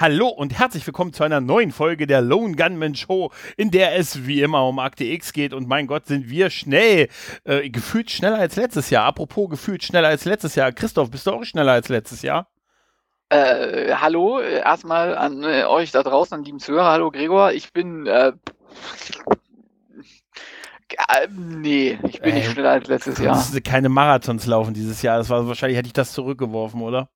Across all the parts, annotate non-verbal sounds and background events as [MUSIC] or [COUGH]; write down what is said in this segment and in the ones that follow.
Hallo und herzlich willkommen zu einer neuen Folge der Lone Gunman Show, in der es wie immer um Akte X geht. Und mein Gott, sind wir schnell. Äh, gefühlt schneller als letztes Jahr. Apropos gefühlt schneller als letztes Jahr. Christoph, bist du auch schneller als letztes Jahr? Äh, hallo, erstmal an äh, euch da draußen, an lieben Zuhörer. Hallo Gregor, ich bin. Äh, äh, nee, ich bin nicht schneller als letztes Jahr. Keine Marathons laufen dieses Jahr. Das war wahrscheinlich hätte ich das zurückgeworfen, oder?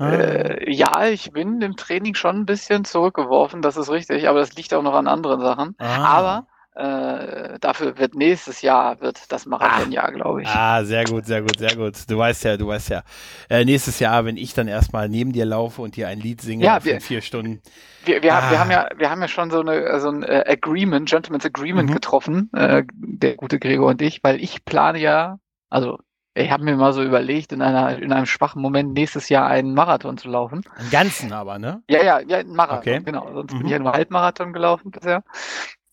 Äh, ja, ich bin im Training schon ein bisschen zurückgeworfen, das ist richtig, aber das liegt auch noch an anderen Sachen. Ah. Aber äh, dafür wird nächstes Jahr wird das Marathonjahr, ah. glaube ich. Ah, sehr gut, sehr gut, sehr gut. Du weißt ja, du weißt ja. Äh, nächstes Jahr, wenn ich dann erstmal neben dir laufe und dir ein Lied singe ja, wir, vier Stunden. Wir, wir, ah. wir, haben ja, wir haben ja schon so, eine, so ein äh, Agreement, Gentleman's Agreement mhm. getroffen, äh, der gute Gregor und ich, weil ich plane ja, also ich habe mir mal so überlegt, in, einer, in einem schwachen Moment nächstes Jahr einen Marathon zu laufen. Einen ganzen aber, ne? Ja, ja, ja, einen Marathon, okay. genau. Sonst mhm. bin ich ja nur Halbmarathon gelaufen bisher.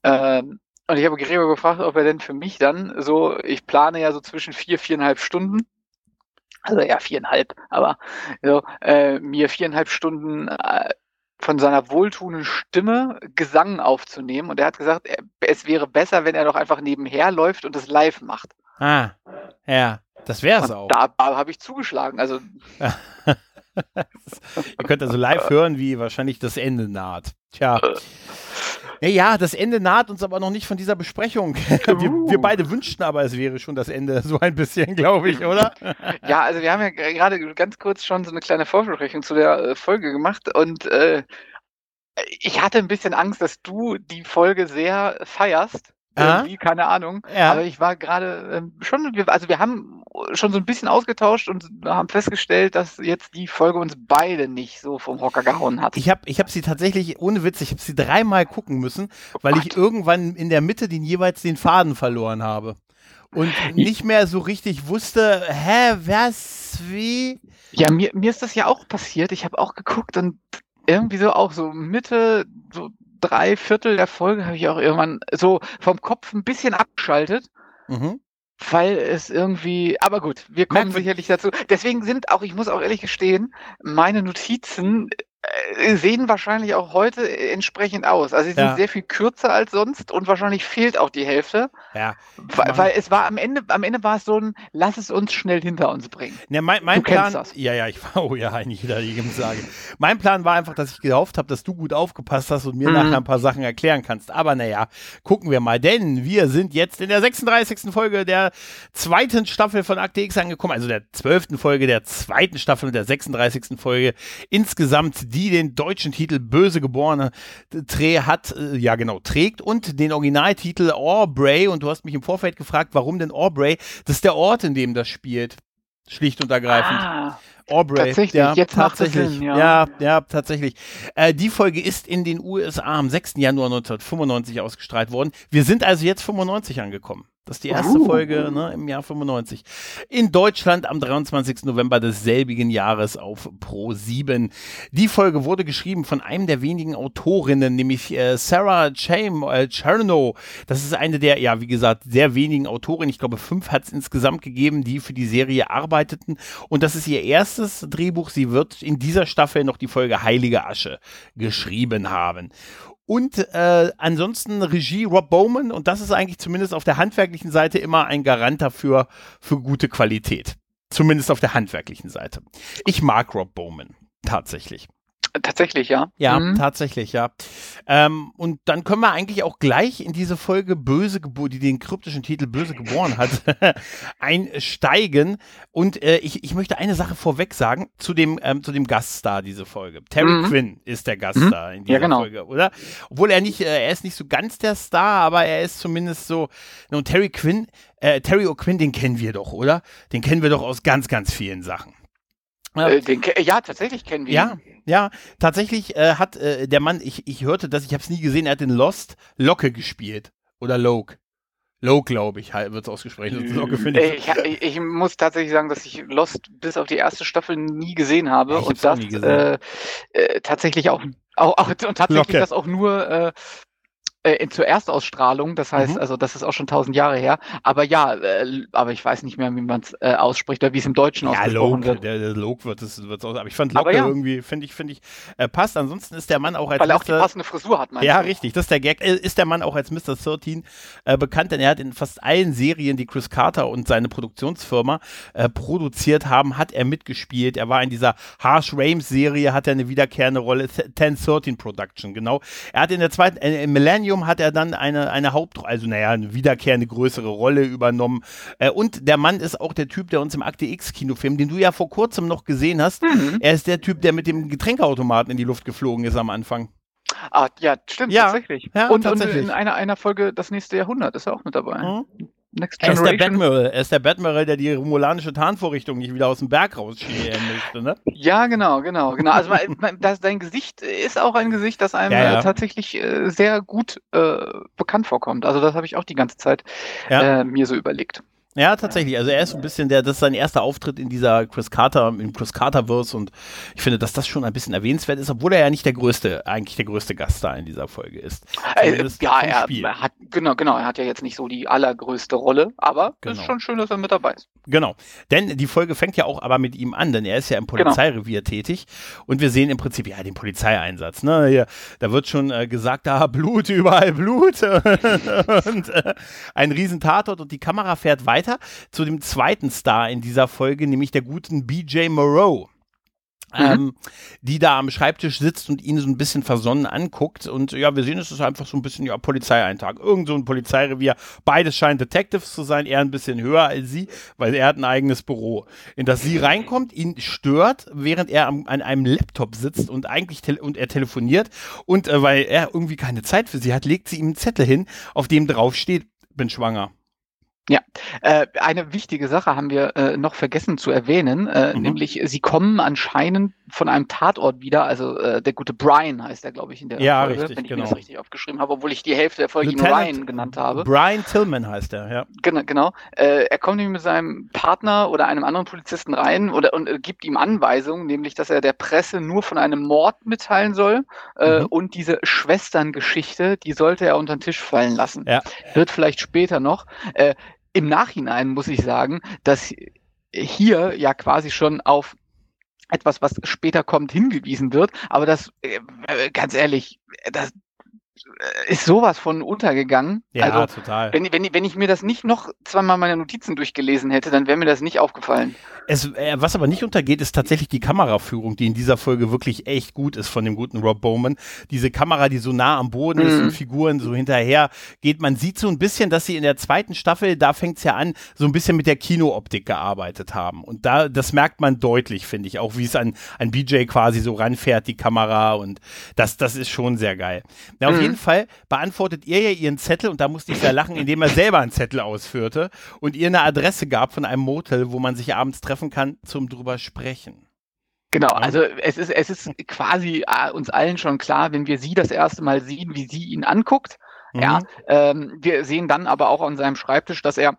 Ähm, und ich habe Gregor gefragt, ob er denn für mich dann so, ich plane ja so zwischen vier, viereinhalb Stunden, also ja, viereinhalb, aber so, äh, mir viereinhalb Stunden äh, von seiner wohltuenden Stimme Gesang aufzunehmen. Und er hat gesagt, es wäre besser, wenn er doch einfach nebenher läuft und es live macht. Ah, ja. Das wäre es auch. Da, habe ich zugeschlagen. Also. [LAUGHS] Ihr könnt also live hören, wie wahrscheinlich das Ende naht. Tja. [LAUGHS] Ja, das Ende naht uns aber noch nicht von dieser Besprechung. [LAUGHS] Wir, wir, beide wünschten aber, es wäre schon das Ende, so ein bisschen, glaube ich, oder? Ja, also wir haben ja gerade ganz kurz schon so eine kleine Vorbesprechung zu der äh, Folge gemacht und äh, ich hatte ein bisschen Angst, dass du die Folge sehr feierst irgendwie, keine Ahnung. Ja. Aber ich war gerade ähm, schon, also wir haben schon so ein bisschen ausgetauscht und haben festgestellt, dass jetzt die Folge uns beide nicht so vom Hocker gehauen hat. Ich habe ich hab sie tatsächlich, ohne Witz, ich habe sie dreimal gucken müssen, oh weil Gott. ich irgendwann in der Mitte den jeweils den Faden verloren habe. Und nicht mehr so richtig wusste, hä, was, wie? Ja, mir, mir ist das ja auch passiert. Ich habe auch geguckt und irgendwie so auch so Mitte, so drei Viertel der Folge habe ich auch irgendwann so vom Kopf ein bisschen abgeschaltet. Mhm. Weil es irgendwie, aber gut, wir kommen Merkwürdig. sicherlich dazu. Deswegen sind auch, ich muss auch ehrlich gestehen, meine Notizen sehen wahrscheinlich auch heute entsprechend aus. Also sie sind ja. sehr viel kürzer als sonst und wahrscheinlich fehlt auch die Hälfte. Ja. Weil, weil, es war am Ende, am Ende war es so ein, lass es uns schnell hinter uns bringen. Ja, mein, mein du Plan, das. ja, ja, ich war, [LAUGHS] oh ja, eigentlich jeder, ich sage. Mein Plan war einfach, dass ich gehofft habe, dass du gut aufgepasst hast und mir mhm. nachher ein paar Sachen erklären kannst. Aber naja, gucken wir mal, denn wir sind jetzt in der 36. Folge der zweiten Staffel von Akte X angekommen, also der zwölften Folge der zweiten Staffel und der 36. Folge. Insgesamt die den deutschen Titel Böse geborene Trä hat, äh, ja genau, trägt und den Originaltitel Aubrey. Und du hast mich im Vorfeld gefragt, warum denn Aubrey? Das ist der Ort, in dem das spielt. Schlicht und ergreifend. Ah, Aubrey. Tatsächlich, ja, jetzt tatsächlich. Sinn, ja. ja, ja, tatsächlich. Äh, die Folge ist in den USA am 6. Januar 1995 ausgestrahlt worden. Wir sind also jetzt 95 angekommen. Das ist die erste uh. Folge ne, im Jahr 95. In Deutschland am 23. November desselbigen Jahres auf Pro 7. Die Folge wurde geschrieben von einem der wenigen Autorinnen, nämlich äh, Sarah Cham äh, Cherno. Das ist eine der, ja, wie gesagt, sehr wenigen Autorinnen. Ich glaube, fünf hat es insgesamt gegeben, die für die Serie arbeiteten. Und das ist ihr erstes Drehbuch. Sie wird in dieser Staffel noch die Folge Heilige Asche geschrieben haben. Und äh, ansonsten Regie Rob Bowman und das ist eigentlich zumindest auf der handwerklichen Seite immer ein Garant dafür für gute Qualität. Zumindest auf der handwerklichen Seite. Ich mag Rob Bowman tatsächlich. Tatsächlich, ja. Ja, mhm. tatsächlich, ja. Ähm, und dann können wir eigentlich auch gleich in diese Folge Böse geboren, die den kryptischen Titel Böse geboren hat, [LAUGHS] einsteigen. Und äh, ich, ich möchte eine Sache vorweg sagen zu dem, ähm, zu dem Gaststar diese Folge. Terry mhm. Quinn ist der Gaststar mhm. in dieser ja, genau. Folge, oder? Obwohl er nicht, äh, er ist nicht so ganz der Star, aber er ist zumindest so. Und Terry Quinn, äh, Terry O'Quinn, den kennen wir doch, oder? Den kennen wir doch aus ganz, ganz vielen Sachen. Ja, äh, den, ja tatsächlich kennen wir ja, ihn. Ja, tatsächlich äh, hat äh, der Mann, ich, ich hörte das, ich habe es nie gesehen, er hat in Lost Locke gespielt. Oder Loke. Loke, glaube ich, wird es ausgesprochen. [LAUGHS] Locke ich. Ich, ich. muss tatsächlich sagen, dass ich Lost bis auf die erste Staffel nie gesehen habe. Ich und das äh, äh, tatsächlich auch, auch, auch und tatsächlich Locke. das auch nur äh, äh, zur Erstausstrahlung. Das heißt, mhm. also das ist auch schon tausend Jahre her. Aber ja, äh, aber ich weiß nicht mehr, wie man es äh, ausspricht oder wie es im Deutschen ja, ausgesprochen Log, wird. Der, der Log wird es wird aus. Aber ich fand Locke ja. irgendwie, finde ich, finde ich, äh, passt. Ansonsten ist der Mann auch als Weil er auch die passende Frisur hat, Ja, du? richtig. Das ist der Gag. Äh, ist der Mann auch als Mr. 13 äh, bekannt, denn er hat in fast allen Serien, die Chris Carter und seine Produktionsfirma äh, produziert haben, hat er mitgespielt. Er war in dieser Harsh Rames Serie, hat er eine wiederkehrende Rolle. 1013 Production, genau. Er hat in der zweiten, äh, im Millennium hat er dann eine, eine Hauptrolle, also naja, eine wiederkehrende größere Rolle übernommen. Äh, und der Mann ist auch der Typ, der uns im Akte X Kinofilm, den du ja vor kurzem noch gesehen hast, mhm. er ist der Typ, der mit dem Getränkeautomaten in die Luft geflogen ist am Anfang. Ah, ja, stimmt, ja, tatsächlich. Ja, und, tatsächlich. und in einer, einer Folge Das nächste Jahrhundert ist er auch mit dabei. Mhm. Next er ist der Batmiral, er ist der Batmiral, der die romulanische Tarnvorrichtung nicht wieder aus dem Berg rausschieben möchte, ne? Ja, genau, genau, genau. Also das, dein Gesicht ist auch ein Gesicht, das einem ja, ja. Äh, tatsächlich äh, sehr gut äh, bekannt vorkommt. Also das habe ich auch die ganze Zeit ja. äh, mir so überlegt. Ja, tatsächlich. Also er ist so ein bisschen der, das ist sein erster Auftritt in dieser Chris Carter, im Chris Carter-Verse und ich finde, dass das schon ein bisschen erwähnenswert ist, obwohl er ja nicht der größte, eigentlich der größte Gast da in dieser Folge ist. Äh, ja, er, hat, genau, genau, er hat ja jetzt nicht so die allergrößte Rolle, aber genau. ist schon schön, dass er mit dabei ist. Genau. Denn die Folge fängt ja auch aber mit ihm an, denn er ist ja im genau. Polizeirevier genau. tätig und wir sehen im Prinzip ja den Polizeieinsatz. Ne? Hier, da wird schon äh, gesagt, da Blut, [LAUGHS] überall Blut [LAUGHS] und äh, ein riesen Tatort und die Kamera fährt weiter weiter zu dem zweiten Star in dieser Folge, nämlich der guten BJ Moreau. Mhm. Ähm, die da am Schreibtisch sitzt und ihn so ein bisschen versonnen anguckt. Und ja, wir sehen, es ist einfach so ein bisschen ja, Polizeieintrag. Irgend so ein Polizeirevier. Beides scheinen Detectives zu sein. Er ein bisschen höher als sie, weil er hat ein eigenes Büro. In das sie reinkommt, ihn stört, während er am, an einem Laptop sitzt und eigentlich und er telefoniert. Und äh, weil er irgendwie keine Zeit für sie hat, legt sie ihm einen Zettel hin, auf dem drauf steht, bin schwanger. Ja, äh, eine wichtige Sache haben wir äh, noch vergessen zu erwähnen, äh, mhm. nämlich sie kommen anscheinend von einem Tatort wieder, also äh, der gute Brian heißt er, glaube ich, in der ja, Folge, richtig, wenn ich genau. mir das richtig aufgeschrieben habe, obwohl ich die Hälfte der Folge Lieutenant Ryan genannt habe. Brian Tillman heißt er, ja. Genau, genau. Äh, er kommt nämlich mit seinem Partner oder einem anderen Polizisten rein oder, und äh, gibt ihm Anweisungen, nämlich, dass er der Presse nur von einem Mord mitteilen soll äh, mhm. und diese Schwesterngeschichte, die sollte er unter den Tisch fallen lassen. Ja. Wird vielleicht später noch. Äh, im Nachhinein muss ich sagen, dass hier ja quasi schon auf etwas, was später kommt, hingewiesen wird. Aber das, äh, ganz ehrlich, das, äh, ist sowas von untergegangen. Ja, also, total. Wenn, wenn, wenn ich mir das nicht noch zweimal meine Notizen durchgelesen hätte, dann wäre mir das nicht aufgefallen. Es, äh, was aber nicht untergeht, ist tatsächlich die Kameraführung, die in dieser Folge wirklich echt gut ist von dem guten Rob Bowman. Diese Kamera, die so nah am Boden mhm. ist und Figuren so hinterher geht. Man sieht so ein bisschen, dass sie in der zweiten Staffel, da fängt es ja an, so ein bisschen mit der Kinooptik gearbeitet haben. Und da, das merkt man deutlich, finde ich. Auch wie es an, an BJ quasi so ranfährt, die Kamera. Und das, das ist schon sehr geil. Na, auf mhm. jeden Fall beantwortet er ja ihren Zettel und da musste ich sehr lachen, indem er selber einen Zettel ausführte und ihr eine Adresse gab von einem Motel, wo man sich abends treffen kann zum drüber sprechen. Genau, also es ist, es ist quasi äh, uns allen schon klar, wenn wir sie das erste Mal sehen, wie sie ihn anguckt. Mhm. Ja, ähm, wir sehen dann aber auch an seinem Schreibtisch, dass er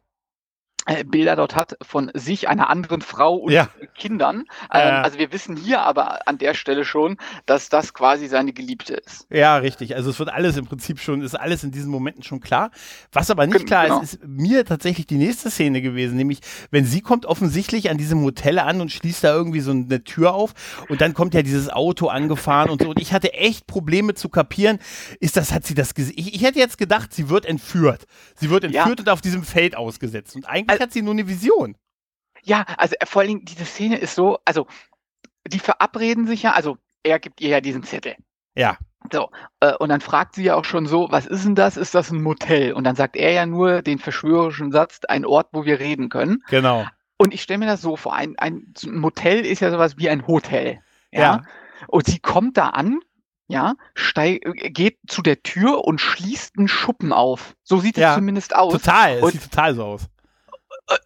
Bilder dort hat von sich, einer anderen Frau und ja. Kindern. Ähm, ja. Also wir wissen hier aber an der Stelle schon, dass das quasi seine Geliebte ist. Ja, richtig. Also es wird alles im Prinzip schon, ist alles in diesen Momenten schon klar. Was aber nicht klar genau. ist, ist mir tatsächlich die nächste Szene gewesen, nämlich wenn sie kommt offensichtlich an diesem Hotel an und schließt da irgendwie so eine Tür auf und dann kommt ja dieses Auto angefahren und so und ich hatte echt Probleme zu kapieren, ist das, hat sie das gesehen? Ich, ich hätte jetzt gedacht, sie wird entführt. Sie wird entführt ja. und auf diesem Feld ausgesetzt und eigentlich hat sie nur eine Vision. Ja, also äh, vor allen Dingen, diese Szene ist so, also die verabreden sich ja, also er gibt ihr ja diesen Zettel. Ja. So, äh, und dann fragt sie ja auch schon so, was ist denn das? Ist das ein Motel? Und dann sagt er ja nur den verschwörerischen Satz, ein Ort, wo wir reden können. Genau. Und ich stelle mir das so vor, ein, ein Motel ist ja sowas wie ein Hotel. Ja. ja. Und sie kommt da an, ja, steig, äh, geht zu der Tür und schließt einen Schuppen auf. So sieht ja, es zumindest aus. Total, es sieht total so aus.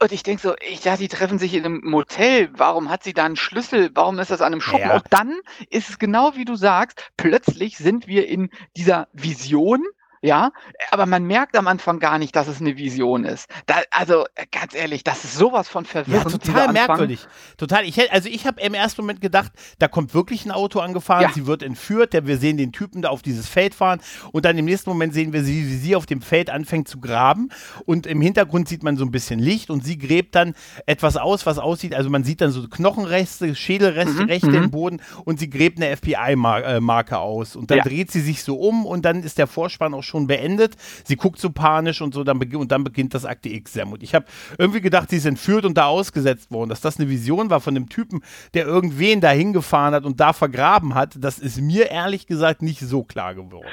Und ich denke so, ich, ja, die treffen sich in einem Motel. Warum hat sie da einen Schlüssel? Warum ist das an einem Schuppen? Ja. Und dann ist es genau wie du sagst, plötzlich sind wir in dieser Vision, Ja, aber man merkt am Anfang gar nicht, dass es eine Vision ist. Da, also äh, ganz ehrlich, das ist sowas von verwirrend. Ja, total merkwürdig. Total. Ich hätte, also ich habe im ersten Moment gedacht, da kommt wirklich ein Auto angefahren, ja. sie wird entführt, wir sehen den Typen da auf dieses Feld fahren und dann im nächsten Moment sehen wir sie, wie sie auf dem Feld anfängt zu graben und im Hintergrund sieht man so ein bisschen Licht und sie gräbt dann etwas aus, was aussieht, also man sieht dann so Knochenreste, Schädelreste mhm, im mhm. Boden und sie gräbt eine FBI-Marke aus und dann ja. dreht sie sich so um und dann ist der Vorspann auch schon schon beendet. Sie guckt so panisch und so, dann und dann beginnt das Akte X sehr Und ich habe irgendwie gedacht, sie ist entführt und da ausgesetzt worden. Dass das eine Vision war von dem Typen, der irgendwen da hingefahren hat und da vergraben hat, das ist mir ehrlich gesagt nicht so klar geworden.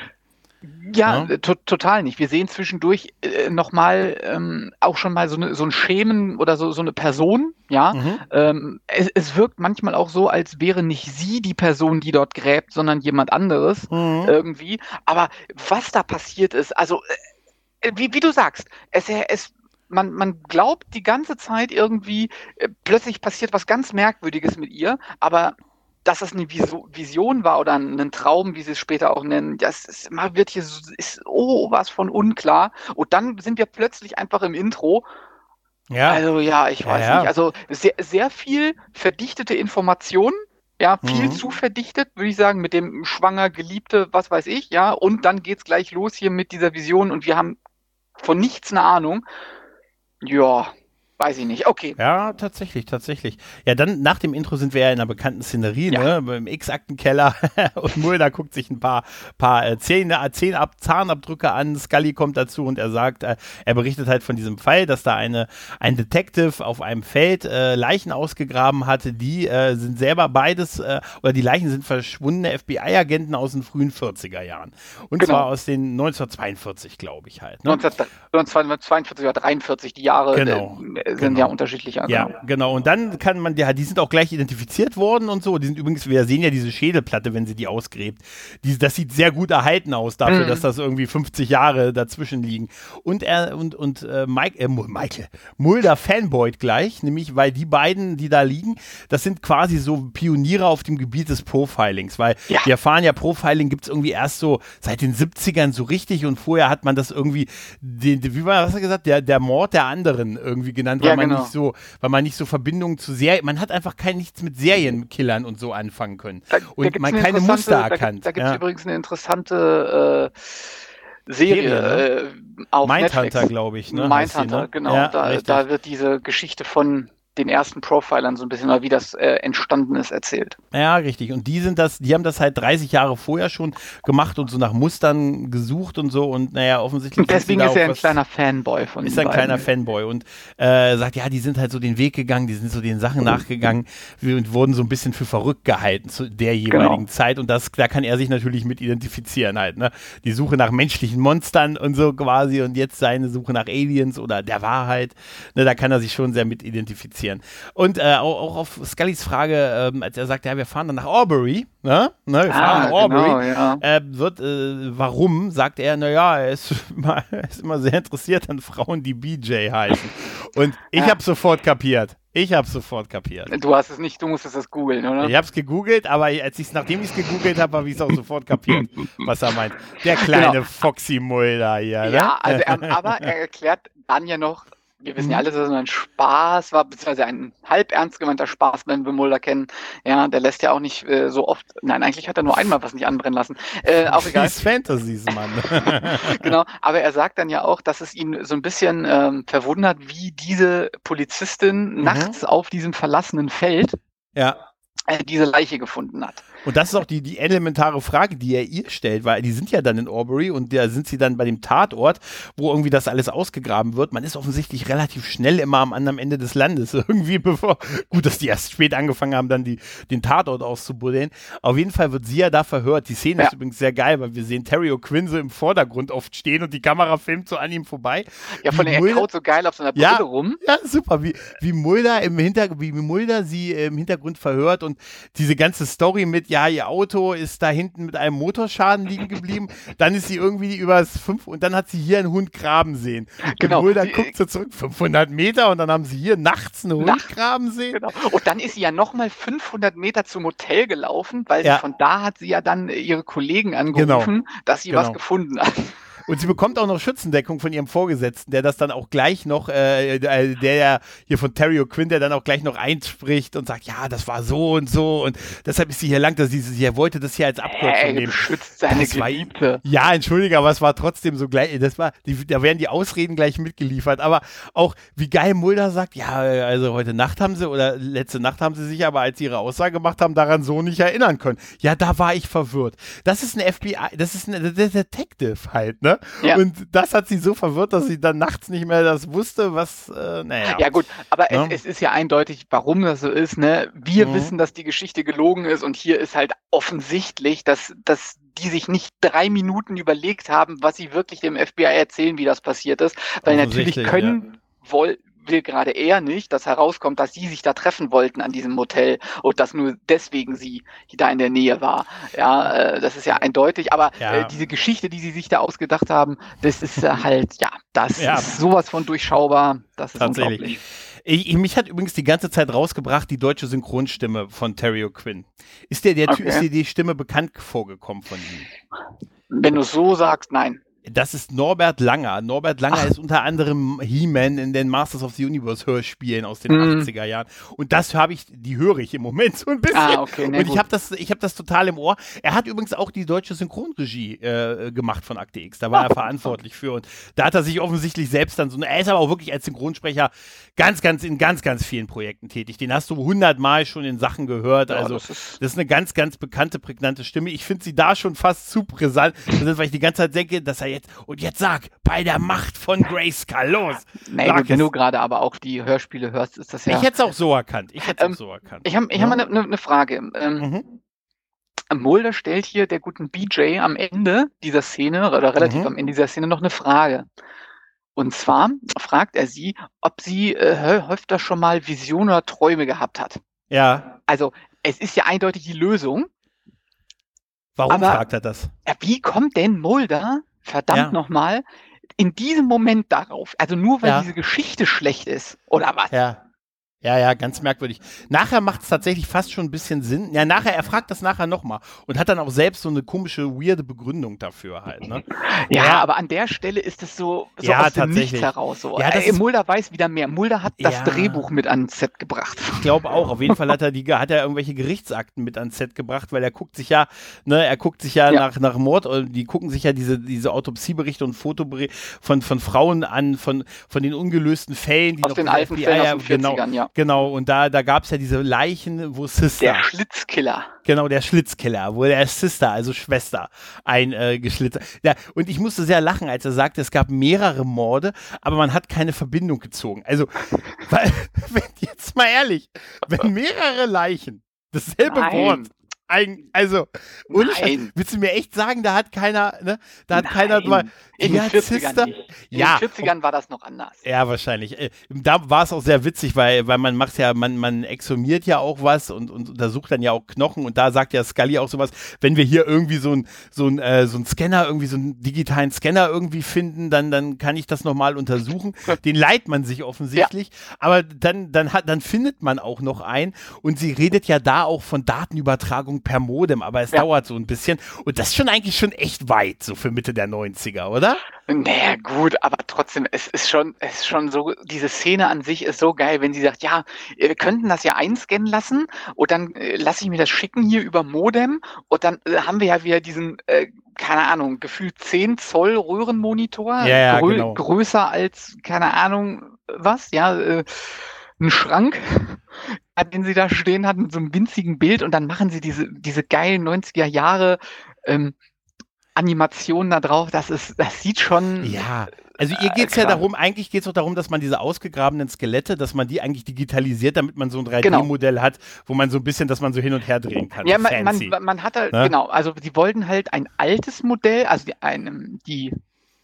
Ja, ja? To total nicht. Wir sehen zwischendurch äh, nochmal ähm, auch schon mal so, eine, so ein Schemen oder so, so eine Person, ja. Mhm. Ähm, es, es, wirkt manchmal auch so, als wäre nicht sie die Person, die dort gräbt, sondern jemand anderes mhm. irgendwie. Aber was da passiert ist, also äh, wie, wie du sagst, es, es man, man glaubt die ganze Zeit irgendwie, äh, plötzlich passiert was ganz Merkwürdiges mit ihr, aber dass das eine Vision war oder ein Traum, wie sie es später auch nennen, das ist, man wird hier ist oh was von unklar. Und dann sind wir plötzlich einfach im Intro. Ja. Also ja, ich weiß ja, ja. nicht. Also sehr, sehr viel verdichtete Informationen. Ja, viel mhm. zu verdichtet, würde ich sagen, mit dem Schwanger, Geliebte, was weiß ich, ja. Und dann geht's gleich los hier mit dieser Vision und wir haben von nichts eine Ahnung. Ja, Weiß ich nicht, okay. Ja, tatsächlich, tatsächlich. Ja, dann nach dem Intro sind wir ja in einer bekannten Szenerie, ja. ne? Im X-Aktenkeller [LAUGHS] und Mulder guckt sich ein paar, paar äh, Zähne, äh, Zähnab Zahnabdrücke an. Scully kommt dazu und er sagt, äh, er berichtet halt von diesem Fall, dass da eine, ein Detective auf einem Feld äh, Leichen ausgegraben hatte. Die äh, sind selber beides, äh, oder die Leichen sind verschwundene FBI-Agenten aus den frühen 40er Jahren. Und genau. zwar aus den 1942, glaube ich halt. Ne? 1942 oder 43, die Jahre. Genau sind genau. ja unterschiedlich. Also. Ja, genau. Und dann kann man, ja, die sind auch gleich identifiziert worden und so. Die sind übrigens, wir sehen ja diese Schädelplatte, wenn sie die ausgräbt. Die, das sieht sehr gut erhalten aus dafür, mhm. dass das irgendwie 50 Jahre dazwischen liegen. Und er und, und äh, Mike, äh, Michael, Mulder Fanboy gleich, nämlich weil die beiden, die da liegen, das sind quasi so Pioniere auf dem Gebiet des Profilings, weil ja. wir erfahren ja, Profiling gibt es irgendwie erst so seit den 70ern so richtig und vorher hat man das irgendwie, den, wie war das gesagt, der, der Mord der anderen irgendwie genannt genannt, weil ja, man genau. nicht so, weil man nicht so Verbindungen zu Serien, man hat einfach kein nichts mit Serienkillern und so anfangen können. Da, und da man keine Muster erkannt. Da, da gibt es ja. übrigens eine interessante äh, Serie, Serie ne? äh, auf Mindhunter, glaube ich. Ne? Mindhunter, ne? genau. Ja, da, da, wird diese Geschichte von den ersten Profilern so ein bisschen, wie das äh, entstanden ist, erzählt. Ja, richtig. Und die sind das, die haben das halt 30 Jahre vorher schon gemacht und so nach Mustern gesucht und so und naja, offensichtlich. Und deswegen ist er ein kleiner Fanboy von Ist ein kleiner Fanboy und äh, sagt, ja, die sind halt so den Weg gegangen, die sind so den Sachen nachgegangen und wurden so ein bisschen für verrückt gehalten zu der jeweiligen genau. Zeit und das, da kann er sich natürlich mit identifizieren halt, ne? Die Suche nach menschlichen Monstern und so quasi und jetzt seine Suche nach Aliens oder der Wahrheit, ne, da kann er sich schon sehr mit identifizieren passieren. Und äh, auch, auch, auf Scullys Frage, ähm, als er sagt, ja, wir fahren dann nach Aubrey, ne? ne wir fahren ah, nach Aubrey, genau, ja. äh, wird, äh, warum, sagt er, naja, er ist, [LAUGHS] immer, er ist immer sehr interessiert an Frauen, die BJ heißen. Und ich ja. habe sofort kapiert. Ich habe sofort kapiert. Du hast es nicht, du musstest es googeln, oder? Ich habe es gegoogelt, aber als ich's, nachdem ich es gegoogelt habe, habe ich es auch sofort kapiert, was er meint. Der kleine genau. Foxy Mulder hier. Ne? Ja, also er, aber er erklärt dann ja noch, wir wissen ja mhm. alle, dass es ein Spaß war, beziehungsweise ein halb ernst gemeinter Spaß, wenn wir Mulder kennen. Ja, der lässt ja auch nicht äh, so oft, nein, eigentlich hat er nur einmal was nicht anbrennen lassen. Äh, [LAUGHS] auch egal. Das Fantasies, Mann. [LAUGHS] [LAUGHS] genau, aber er sagt dann ja auch, dass es ihn so ein bisschen ähm, verwundert, wie diese Polizistin mhm. nachts auf diesem verlassenen Feld ja. äh, diese Leiche gefunden hat. Und das ist auch die, die elementare Frage, die er ihr stellt, weil die sind ja dann in Aubrey und da sind sie dann bei dem Tatort, wo irgendwie das alles ausgegraben wird. Man ist offensichtlich relativ schnell immer am anderen Ende des Landes. [LAUGHS] Irgendwie bevor, gut, dass die erst spät angefangen haben, dann die, den Tatort auszubuddeln. Auf jeden Fall wird sie ja da verhört. Die Szene ja. ist übrigens sehr geil, weil wir sehen Terry O'Quinn so im Vordergrund oft stehen und die Kamera filmt so an ihm vorbei. Ja, von der er kaut so geil auf seiner Brille ja, rum. Ja, super. Wie, wie Mulder im Hintergrund, wie Mulder sie im Hintergrund verhört und diese ganze Story mit, ja, ihr Auto ist da hinten mit einem Motorschaden liegen geblieben. Dann ist sie irgendwie übers fünf und dann hat sie hier einen Hund graben sehen. Genau. Und dann guckt sie zurück 500 Meter und dann haben sie hier nachts einen Hund Nacht, graben sehen. Genau. Und dann ist sie ja nochmal 500 Meter zum Hotel gelaufen, weil ja. von da hat sie ja dann ihre Kollegen angerufen, genau. dass sie genau. was gefunden hat. Und sie bekommt auch noch Schützendeckung von ihrem Vorgesetzten, der das dann auch gleich noch, äh, äh der hier von Terry O'Quinn, der dann auch gleich noch einspricht und sagt, ja, das war so und so und deshalb ist sie hier lang, dass sie, sie wollte das hier als Abkürzung hey, nehmen. Schützt seine das Geliebte. War, ja, entschuldige, aber es war trotzdem so gleich, das war, die, da werden die Ausreden gleich mitgeliefert, aber auch wie geil Mulder sagt, ja, also heute Nacht haben sie oder letzte Nacht haben sie sich aber, als sie ihre Aussage gemacht haben, daran so nicht erinnern können. Ja, da war ich verwirrt. Das ist ein FBI, das ist ein Detective halt, ne? Ja. Und das hat sie so verwirrt, dass sie dann nachts nicht mehr das wusste, was, äh, naja. Ja gut, aber ja. Es, es, ist ja eindeutig, warum das so ist, ne? Wir mhm. wissen, dass die Geschichte gelogen ist und hier ist halt offensichtlich, dass, dass die sich nicht drei Minuten überlegt haben, was sie wirklich dem FBI erzählen, wie das passiert ist. Weil natürlich können, ja. woll, will gerade er nicht, dass herauskommt, dass sie sich da treffen wollten an diesem Motel und dass nur deswegen sie da in der Nähe war. Ja, äh, das ist ja eindeutig. Aber ja. Äh, diese Geschichte, die sie sich da ausgedacht haben, das ist äh, halt, ja, das ja. ist sowas von durchschaubar. Das ist unglaublich. Ich, mich hat übrigens die ganze Zeit rausgebracht die deutsche Synchronstimme von Terry O'Quinn. Ist dir, der, okay. ist dir die Stimme bekannt vorgekommen von ihm? Wenn du so sagst, nein. Das ist Norbert Langer. Norbert Langer Ach. ist unter anderem He-Man in den Masters of the Universe Hörspielen aus den mhm. 80er Jahren. Und das habe ich, die höre ich im Moment so ein bisschen. Ah, okay, nee, Und ich habe das, ich das total im Ohr. Er hat übrigens auch die deutsche Synchronregie äh, gemacht von Akte X. Da war er verantwortlich für. Und da hat er sich offensichtlich selbst dann so, er ist aber auch wirklich als Synchronsprecher ganz, ganz, in ganz, ganz vielen Projekten tätig. Den hast du hundertmal schon in Sachen gehört. Also, ja, das, ist das, ist eine ganz, ganz bekannte, prägnante Stimme. Ich finde sie da schon fast zu brisant, weil ich die ganze Zeit denke, dass er jetzt, und jetzt sag, bei der Macht von Grayskull, los. Nee, wenn du gerade aber auch die Hörspiele hörst, ist das ja. Ich hätte es auch so erkannt. Ich hätte es ähm, auch so erkannt. Ich habe ich ja. hab mal eine ne Frage. Ähm, mhm. Mulder stellt hier der guten BJ am Ende dieser Szene oder relativ mhm. am Ende dieser Szene noch eine Frage. Und zwar fragt er sie, ob sie äh, öfter schon mal Visionen oder Träume gehabt hat. Ja. Also, es ist ja eindeutig die Lösung. Warum aber, fragt er das? Wie kommt denn Mulder verdammt ja. nochmal, in diesem Moment darauf. Also nur weil ja. diese Geschichte schlecht ist, oder was? Ja. Ja, ja, ganz merkwürdig. Nachher macht es tatsächlich fast schon ein bisschen Sinn. Ja, nachher, er fragt das nachher nochmal und hat dann auch selbst so eine komische, weirde Begründung dafür halt. Ne? Ja, ja, aber an der Stelle ist es so, so ja, aus dem Nichts heraus. So. Ja, äh, Mulder weiß wieder mehr. Mulder hat das ja. Drehbuch mit ans Set gebracht. Ich glaube auch. Auf jeden Fall hat er, die, hat er irgendwelche Gerichtsakten mit ans Set gebracht, weil er guckt sich ja, ne, er guckt sich ja, Nach, nach Mord, die gucken sich ja diese, diese Autopsieberichte und Fotoberichte von, von Frauen an, von, von den ungelösten Fällen, die aus noch den alten Fällen aus den 40ern, genau, ja. Genau, und da, da gab es ja diese Leichen, wo Sister. Der Schlitzkiller. Genau, der Schlitzkiller, wo der Sister, also Schwester, eingeschlitzt. Äh, ja, und ich musste sehr lachen, als er sagte, es gab mehrere Morde, aber man hat keine Verbindung gezogen. Also, [LAUGHS] weil, wenn, jetzt mal ehrlich, wenn mehrere Leichen dasselbe Nein. Wort ein, also, Nein. willst du mir echt sagen, da hat keiner, ne? Da hat Nein. keiner mal. In den 40ern nicht. In ja. den 40ern war das noch anders. Ja, wahrscheinlich. Äh, da war es auch sehr witzig, weil, weil man macht ja, man, man exhumiert ja auch was und, und untersucht dann ja auch Knochen und da sagt ja Scully auch sowas, wenn wir hier irgendwie so ein, so ein, äh, so ein Scanner, irgendwie so einen digitalen Scanner irgendwie finden, dann, dann kann ich das nochmal untersuchen. Den leiht man sich offensichtlich, ja. aber dann, dann hat, dann findet man auch noch einen und sie redet ja da auch von Datenübertragung per Modem, aber es ja. dauert so ein bisschen und das ist schon eigentlich schon echt weit, so für Mitte der 90er, oder? oder? Naja, gut, aber trotzdem, es ist schon, es ist schon so, diese Szene an sich ist so geil, wenn sie sagt, ja, wir könnten das ja einscannen lassen und dann äh, lasse ich mir das schicken hier über Modem und dann äh, haben wir ja wieder diesen, äh, keine Ahnung, gefühlt 10 Zoll Röhrenmonitor, ja, ja, grö genau. größer als, keine Ahnung, was, ja, äh, ein Schrank, den sie da stehen hat mit so einem winzigen Bild und dann machen sie diese, diese geilen 90er Jahre ähm, Animation da drauf, das ist, das sieht schon. Ja, also ihr geht es äh, ja darum, eigentlich geht es auch darum, dass man diese ausgegrabenen Skelette, dass man die eigentlich digitalisiert, damit man so ein 3D-Modell genau. hat, wo man so ein bisschen, dass man so hin und her drehen kann. Ja, man, man, man, hat halt, ne? genau, also die wollten halt ein altes Modell, also die, einem, die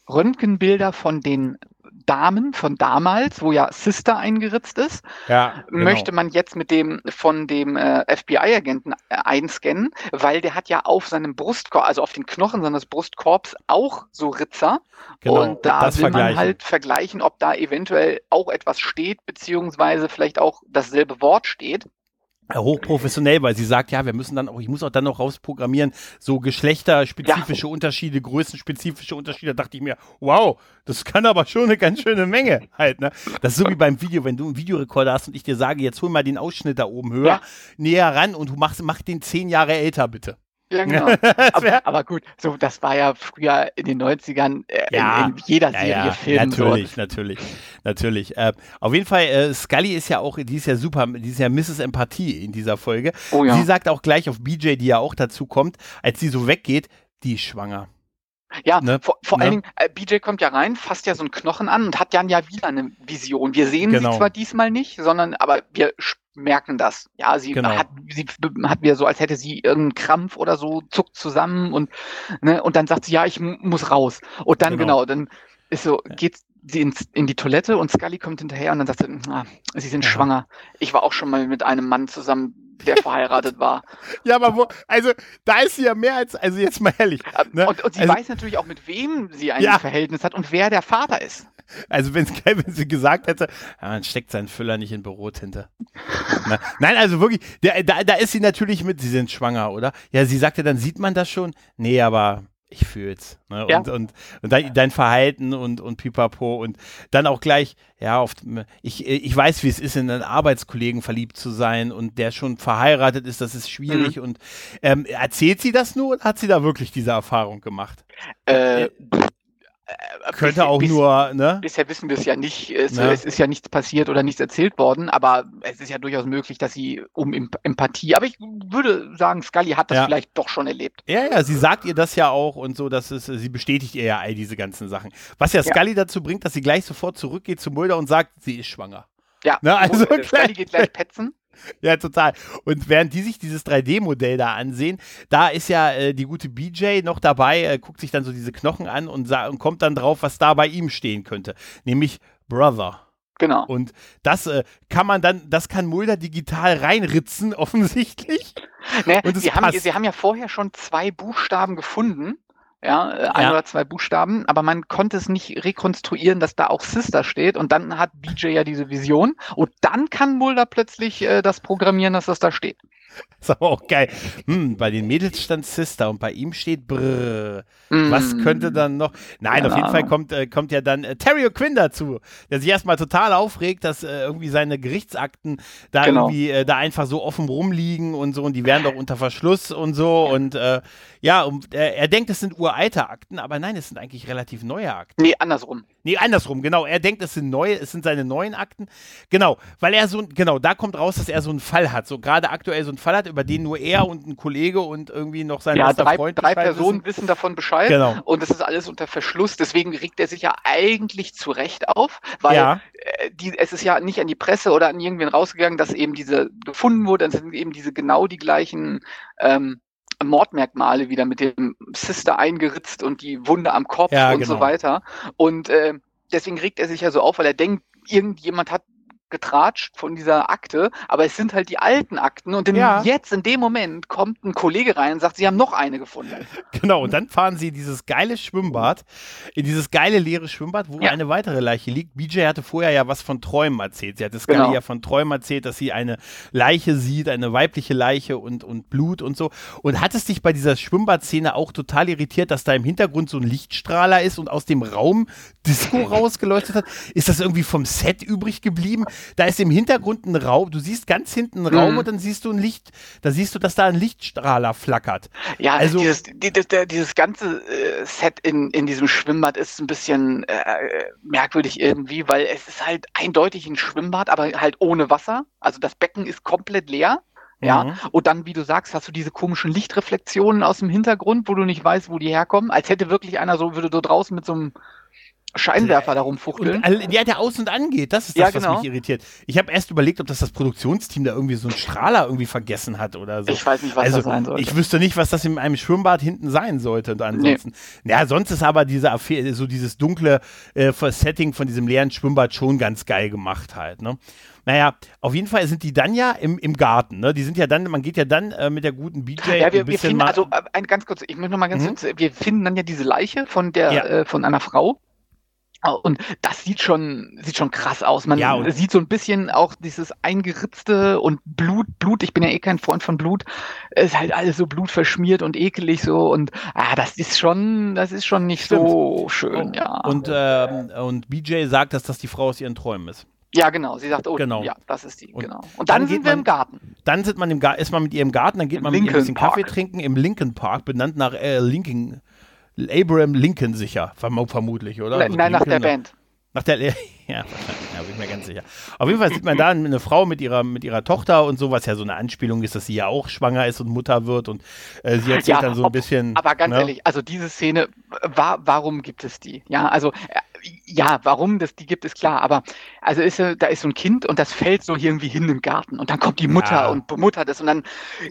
Röntgenbilder von den Damen von damals, wo ja Sister eingeritzt ist, ja, genau. möchte man jetzt mit dem von dem äh, FBI-Agenten äh, einscannen, weil der hat ja auf seinem Brustkorb, also auf den Knochen seines Brustkorbs auch so Ritzer. Genau, und da will man halt vergleichen, ob da eventuell auch etwas steht, beziehungsweise vielleicht auch dasselbe Wort steht. Hochprofessionell, weil sie sagt, ja, wir müssen dann auch, ich muss auch dann noch rausprogrammieren, so geschlechterspezifische ja. Unterschiede, größenspezifische Unterschiede, da dachte ich mir, wow, das kann aber schon eine ganz schöne Menge halt, ne? Das ist so wie beim Video, wenn du einen Videorekorder hast und ich dir sage, jetzt hol mal den Ausschnitt da oben höher, ja. näher ran und du machst, mach den zehn Jahre älter, bitte. Ja, genau. [LAUGHS] aber, aber, gut, so das war ja früher in den 90ern äh, ja, in, in, jeder Serie ja, ja. Film. Natürlich, so. natürlich, natürlich. Äh, auf jeden Fall, äh, Scully ist ja auch, die ist ja super, die ist ja Mrs. Empathie in dieser Folge. Oh, ja. Sie sagt auch gleich auf BJ, die ja auch dazu kommt, als sie so weggeht, die ist schwanger. Ja, ne? vor, vor ne? allen Dingen, äh, BJ kommt ja rein, fasst ja so einen Knochen an und hat dann ja wieder eine Vision. Wir sehen genau. sie zwar diesmal nicht, sondern aber wir merken das. Ja, sie genau. hat, sie hat wieder so, als hätte sie irgendeinen Krampf oder so, zuckt zusammen und, ne, und dann sagt sie, ja, ich muss raus. Und dann, genau, genau dann ist so, geht sie ins, in die Toilette und Scully kommt hinterher und dann sagt sie, ah, sie sind ja. schwanger. Ich war auch schon mal mit einem Mann zusammen, der verheiratet war. [LAUGHS] Ja, aber wo, also da ist sie ja mehr als, also jetzt mal ehrlich. Ne? Und, und, sie also, weiß natürlich auch, mit wem sie ein ja. Verhältnis hat und wer der Vater ist. Also [LAUGHS] wenn sie gesagt hätte, ja, man steckt seinen Füller nicht in Bürotinte. [LAUGHS] Na, nein, also wirklich, der, da, da ist sie natürlich mit, sie sind schwanger, oder? Ja, sie sagte, dann sieht man das schon. Nee, aber ich fühl's. Ne? Ja. Und, und, und dein, dein, Verhalten und, und pipapo und dann auch gleich, ja, oft, ich, ich weiß, wie es ist, in einen Arbeitskollegen verliebt zu sein und der schon verheiratet ist, das ist schwierig. Mhm. Und ähm, erzählt sie das nur oder hat sie da wirklich diese Erfahrung gemacht? Äh, äh äh, Könnte bis, auch bis, nur, ne? Bisher wissen wir es ja nicht. Es, ne? es, ist ja nichts passiert oder nichts erzählt worden, aber es ist ja durchaus möglich, dass sie um Empathie, aber ich würde sagen, Scully hat das ja. vielleicht doch schon erlebt. Ja, ja, sie sagt ihr das ja auch und so, dass es, sie bestätigt ihr ja all diese ganzen Sachen. Was ja Scully ja. dazu bringt, dass sie gleich sofort zurückgeht zu Mulder und sagt, sie ist schwanger. Ja, ne? also [LAUGHS] Scully geht gleich petzen. Ja, total. Und während die sich dieses 3D-Modell da ansehen, da ist ja äh, die gute BJ noch dabei, äh, guckt sich dann so diese Knochen an und, und, kommt dann drauf, was da bei ihm stehen könnte. Nämlich Brother. Genau. Und das äh, kann man dann, das kann Mulder digital reinritzen, [LAUGHS] offensichtlich. Ne, sie, haben, sie haben ja vorher schon zwei Buchstaben gefunden ja, ein ja. oder zwei Buchstaben, aber man konnte es nicht rekonstruieren, dass da auch Sister steht und dann hat BJ ja diese Vision und dann kann Mulder plötzlich äh, das programmieren, dass das da steht. ist aber auch geil. Hm, bei den Mädels stand Sister und bei ihm steht Brrr. Mm. Was könnte dann noch? Nein, Keine auf jeden. Fall kommt, äh, kommt ja dann äh, Terry O'Quinn dazu, der sich erstmal total aufregt, dass äh, irgendwie seine Gerichtsakten da genau. irgendwie äh, da einfach so offen rumliegen und so und die werden [LAUGHS] doch unter Verschluss und so und äh, ja, und, er denkt, es sind uralte Akten, aber nein, es sind eigentlich relativ neue Akten. Nee, andersrum. Nee, andersrum, genau. Er denkt, es sind neue, es sind seine neuen Akten. Genau, weil er so, genau, da kommt raus, dass er so einen Fall hat. So gerade aktuell so einen Fall hat, über den nur er und ein Kollege und irgendwie noch sein ja, drei, Freund drei Personen wissen. wissen davon Bescheid. Genau. Und das ist alles unter Verschluss. Deswegen regt er sich ja eigentlich zu Recht auf, weil ja. äh, die, es ist ja nicht an die Presse oder an irgendwen rausgegangen, dass eben diese gefunden wurde. Dann sind eben diese genau die gleichen ähm, Mordmerkmale wieder mit dem Sister eingeritzt und die Wunde am Kopf ja, und genau. so weiter. Und äh, deswegen regt er sich ja so auf, weil er denkt, irgendjemand hat getratscht von dieser Akte, aber es sind halt die alten Akten und in, ja. jetzt in dem Moment kommt ein Kollege rein und sagt, sie haben noch eine gefunden. [LAUGHS] Genau, und dann fahren sie dieses geile Schwimmbad, in dieses geile leere Schwimmbad, wo ja. eine weitere Leiche liegt. BJ hatte vorher ja was von Träumen erzählt. Sie hat das genau. ja von Träumen erzählt, dass sie eine Leiche sieht, eine weibliche Leiche und, und Blut und so. Und hat es dich bei dieser Schwimmbadszene auch total irritiert, dass da im Hintergrund so ein Lichtstrahler ist und aus dem Raum Disco [LAUGHS] rausgeleuchtet hat? Ist das irgendwie vom Set übrig geblieben? Da ist im Hintergrund ein Raum, du siehst ganz hinten einen Raum mhm. und dann siehst du ein Licht, da siehst du, dass da ein Lichtstrahler flackert. Ja, also dieses, dieses, dieses ganze äh, Set in, in diesem Schwimmbad ist ein bisschen äh, merkwürdig irgendwie, weil es ist halt eindeutig ein Schwimmbad, aber halt ohne Wasser. Also das Becken ist komplett leer. Ja, mhm. und dann, wie du sagst, hast du diese komischen Lichtreflexionen aus dem Hintergrund, wo du nicht weißt, wo die herkommen, als hätte wirklich einer so, würde so draußen mit so einem Scheinwerfer da rumfuchteln. Und, ja, der aus und angeht, das ist das, ja, genau. was mich irritiert. Ich habe erst überlegt, ob das das Produktionsteam da irgendwie so einen Strahler irgendwie vergessen hat oder so. Ich weiß nicht, was also, das sein sollte. Ich wüsste nicht, was das in einem Schwimmbad hinten sein sollte. Und ansonsten, nee. ja, sonst ist aber diese Affäre, so dieses dunkle äh, Setting von diesem leeren Schwimmbad schon ganz geil gemacht halt, ne? Naja, auf jeden Fall sind die dann ja im, im Garten. Ne? Die sind ja dann, man geht ja dann äh, mit der guten BJ. Ja, wir, wir finden, also äh, ein, ganz kurz, ich möchte noch mal ganz mhm. kurz, wir finden dann ja diese Leiche von der, ja. äh, von einer Frau Und das sieht schon, sieht schon krass aus. Man ja, sieht so ein bisschen auch dieses eingeritzte und Blut, Blut, ich bin ja eh kein Freund von Blut, ist halt alles so blutverschmiert und ekelig so und ah, das ist schon, das ist schon nicht Stimmt. so schön, ja. Und, ähm, und BJ sagt, dass das die Frau aus ihren Träumen ist. Ja, genau. Sie sagt, oh, genau. ja, das ist die, und genau. Und dann, dann sind wir man, im Garten. Dann sind man im Garten, ist man mit ihr im Garten, dann geht Im man Lincoln mit ihr ein bisschen Park. Kaffee trinken im Lincoln Park, benannt nach äh, Lincoln, Abraham Lincoln sicher, verm vermutlich, oder? Nein, also nein nach der Band. Nach der, [LAUGHS] ja, ja, bin ich mir ganz sicher. Auf jeden Fall sieht man da eine Frau mit ihrer, mit ihrer Tochter und so, was ja so eine Anspielung ist, dass sie ja auch schwanger ist und Mutter wird und äh, sie erzählt ja, dann so ein ob, bisschen. Aber ganz ne? ehrlich, also diese Szene, war, warum gibt es die? Ja, also äh, ja, warum das die gibt, ist klar. Aber also ist da ist so ein Kind und das fällt so irgendwie hin im Garten und dann kommt die Mutter ja. und bemuttert es und dann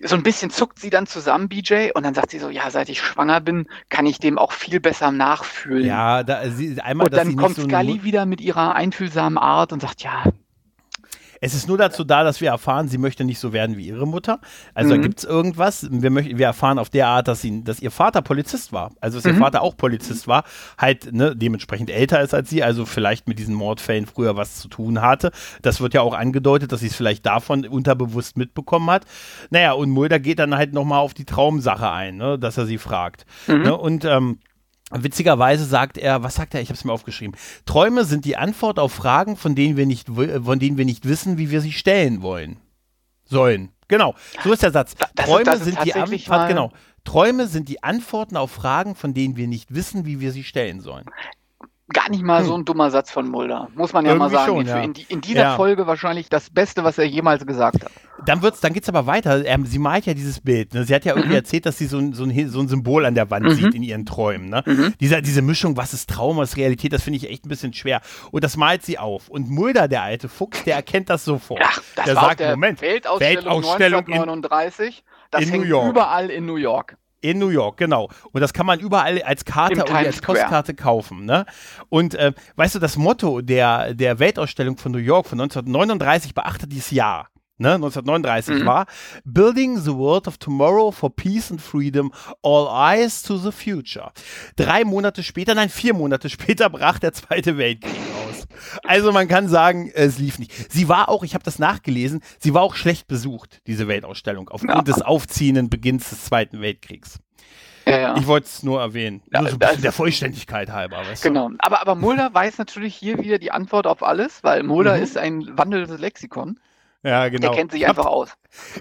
so ein bisschen zuckt sie dann zusammen, BJ, und dann sagt sie so, ja, seit ich schwanger bin, kann ich dem auch viel besser nachfühlen. Ja, da, sie, einmal, und dann kommt so Scully wieder mit ihrer einfühlsamen Art und sagt, ja, es ist nur dazu da, dass wir erfahren, sie möchte nicht so werden wie ihre Mutter. Also mhm. gibt es irgendwas. Wir, wir erfahren auf der Art, dass, sie, dass ihr Vater Polizist war. Also dass mhm. ihr Vater auch Polizist war, halt ne, dementsprechend älter ist als sie, also vielleicht mit diesen Mordfällen früher was zu tun hatte. Das wird ja auch angedeutet, dass sie es vielleicht davon unterbewusst mitbekommen hat. Naja, und Mulder geht dann halt nochmal auf die Traumsache ein, ne, dass er sie fragt. Mhm. Ne, und ähm, Witzigerweise sagt er, was sagt er? Ich habe es mir aufgeschrieben. Träume sind die Antwort auf Fragen, von denen wir nicht, von denen wir nicht wissen, wie wir sie stellen wollen. Sollen. Genau. So ist der Satz. Das Träume ist, sind die Antwort, genau. Träume sind die Antworten auf Fragen, von denen wir nicht wissen, wie wir sie stellen sollen gar nicht mal hm. so ein dummer Satz von Mulder, muss man ja Irgendwie mal sagen. Schon, ja. In, die, in, dieser ja. Folge wahrscheinlich das Beste, was er jemals gesagt hat. Dann wird's, dann geht's aber weiter. Ähm, sie malt ja dieses Bild. Ne? Sie hat ja irgendwie mhm. erzählt, dass sie so ein, so, ein, so ein Symbol an der Wand mhm. sieht in ihren Träumen. Ne? Mhm. Diese, diese Mischung, was ist Traum, was ist Realität, das finde ich echt ein bisschen schwer. Und das malt sie auf. Und Mulder, der alte Fuchs, der erkennt das sofort. Ja, das der sagt, der Moment, Weltausstellung, Weltausstellung 1939. In, das in hängt überall in New York. In New York, genau. Und das kann man überall als Karte und als Postkarte kaufen. Ne? Und äh, weißt du, das Motto der, der Weltausstellung von New York von 1939 beachtet dieses Jahr. Ne, 1939 mhm. war Building the World of Tomorrow for Peace and Freedom, All Eyes to the Future. Drei Monate später, nein, vier Monate [LAUGHS] später brach der Zweite Weltkrieg aus. Also man kann sagen, es lief nicht. Sie war auch, ich habe das nachgelesen, sie war auch schlecht besucht, diese Weltausstellung, aufgrund ja. des aufziehenden Beginns des Zweiten Weltkriegs. Ja, ja. Ich wollte es nur erwähnen. Nur so der Vollständigkeit halber. Weißt du? Genau. Aber, aber Mulder weiß natürlich hier wieder die Antwort auf alles, weil Mulder mhm. ist ein wandelndes Lexikon. Ja, genau. Der kennt sich einfach aus.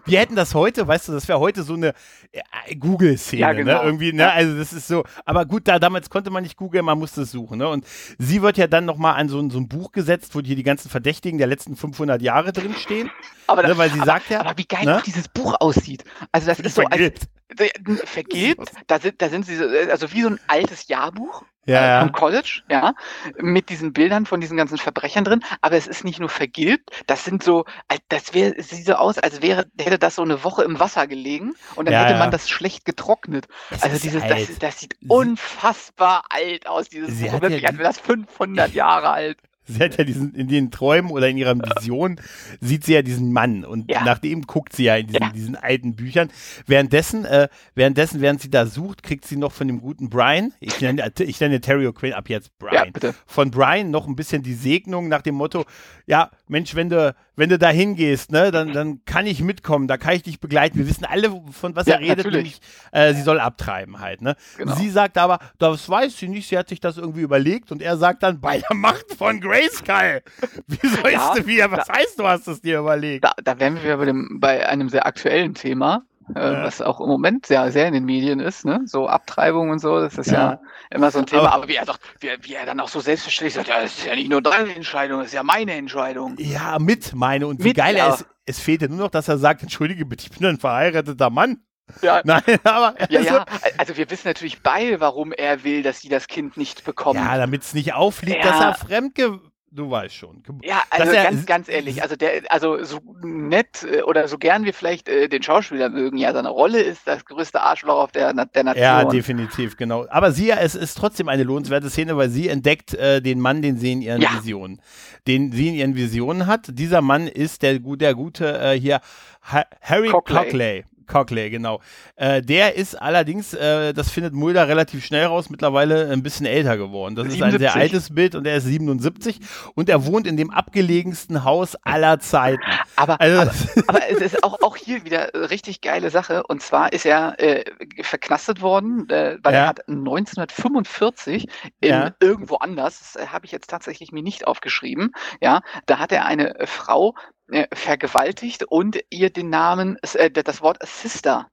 Wir hätten das heute, weißt du, das wäre heute so eine äh, Google-Szene, ja, ne? genau. ne? Irgendwie, ne? Also das ist so, aber gut, da damals konnte man nicht googeln, man musste es suchen, ne? Und sie wird ja dann nochmal an so, so ein Buch gesetzt, wo hier die ganzen Verdächtigen der letzten 500 Jahre drin stehen. Aber ne? weil sie aber, sagt ja. Aber wie geil ne? dieses Buch aussieht. Also das ist so vergilbt. Als, vergilbt. Da sind, da sind sie so, also wie so ein altes Jahrbuch ja, äh, vom College, ja, mit diesen Bildern von diesen ganzen Verbrechern drin. Aber es ist nicht nur vergilbt, das sind so, das wäre, sieht so aus, als wäre, hätte das so eine Woche im Wasser gelegen und dann ja, hätte man das schlecht getrocknet. Das also dieses, das, das, sieht unfassbar alt aus, dieses Buch. Wirklich, ja, das 500 Jahre alt. Sie hat ja diesen, in den Träumen oder in ihrer Vision sieht sie ja diesen Mann und ja. nach dem guckt sie ja in diesen, ja. diesen alten Büchern. Währenddessen, äh, währenddessen, während sie da sucht, kriegt sie noch von dem guten Brian, ich nenne, ich nenne Terry O'Quinn ab jetzt Brian, ja, von Brian noch ein bisschen die Segnung nach dem Motto, ja, Mensch, wenn du, wenn du da hingehst, ne, dann, dann kann ich mitkommen, da kann ich dich begleiten. Wir wissen alle, von was er redet, nämlich, äh, sie soll abtreiben halt, ne. Genau. Sie sagt aber, das weiß sie nicht, sie hat sich das irgendwie überlegt und er sagt dann, bei der Macht von Grace Grayskull. [LAUGHS] Wie sollst ja, du wieder? Was da, heißt, du hast es dir überlegt? Da, da wären wir bei, dem, bei einem sehr aktuellen Thema. Äh, ja. was auch im Moment sehr, sehr in den Medien ist, ne? So Abtreibung und so, das ist ja, ja immer so ein Thema. Aber, aber, wie er doch, wie, wie, er dann auch so selbstverständlich sagt, ja, das ist ja nicht nur deine Entscheidung, das ist ja meine Entscheidung. Ja, mit meine. Und wie mit, geil ja. er ist, es fehlt ja nur noch, dass er sagt, entschuldige bitte, ich bin ein verheirateter Mann. Ja. [LAUGHS] Nein, aber. Ja, also, ja, also wir wissen natürlich beide, warum er will, dass sie das Kind nicht bekommen. Ja, damit es nicht auffliegt, ja. dass er fremdge du weißt schon. Ja, also er, ganz, ganz ehrlich, also der, also so nett äh, oder so gern wir vielleicht äh, den Schauspieler mögen, ja, seine Rolle ist das größte Arschloch auf der, der Nation. Ja, definitiv, genau. Aber sie, es ist trotzdem eine lohnenswerte Szene, weil sie entdeckt äh, den Mann, den sie in ihren ja. Visionen, den sie in ihren Visionen hat. Dieser Mann ist der, der gute äh, hier Harry Cockley. Cockley. Cockley, genau. Äh, der ist allerdings, äh, das findet Mulder relativ schnell raus, mittlerweile ein bisschen älter geworden. Das 77. ist ein sehr altes Bild und er ist 77 und er wohnt in dem abgelegensten Haus aller Zeiten. Aber, also, aber, [LAUGHS] aber, es ist auch, auch hier wieder richtig geile Sache und zwar ist er äh, verknastet worden, äh, weil ja. er hat 1945 in, ja. irgendwo anders, das habe ich jetzt tatsächlich mir nicht aufgeschrieben, ja, da hat er eine Frau äh, vergewaltigt und ihr den Namen, äh, das Wort Sister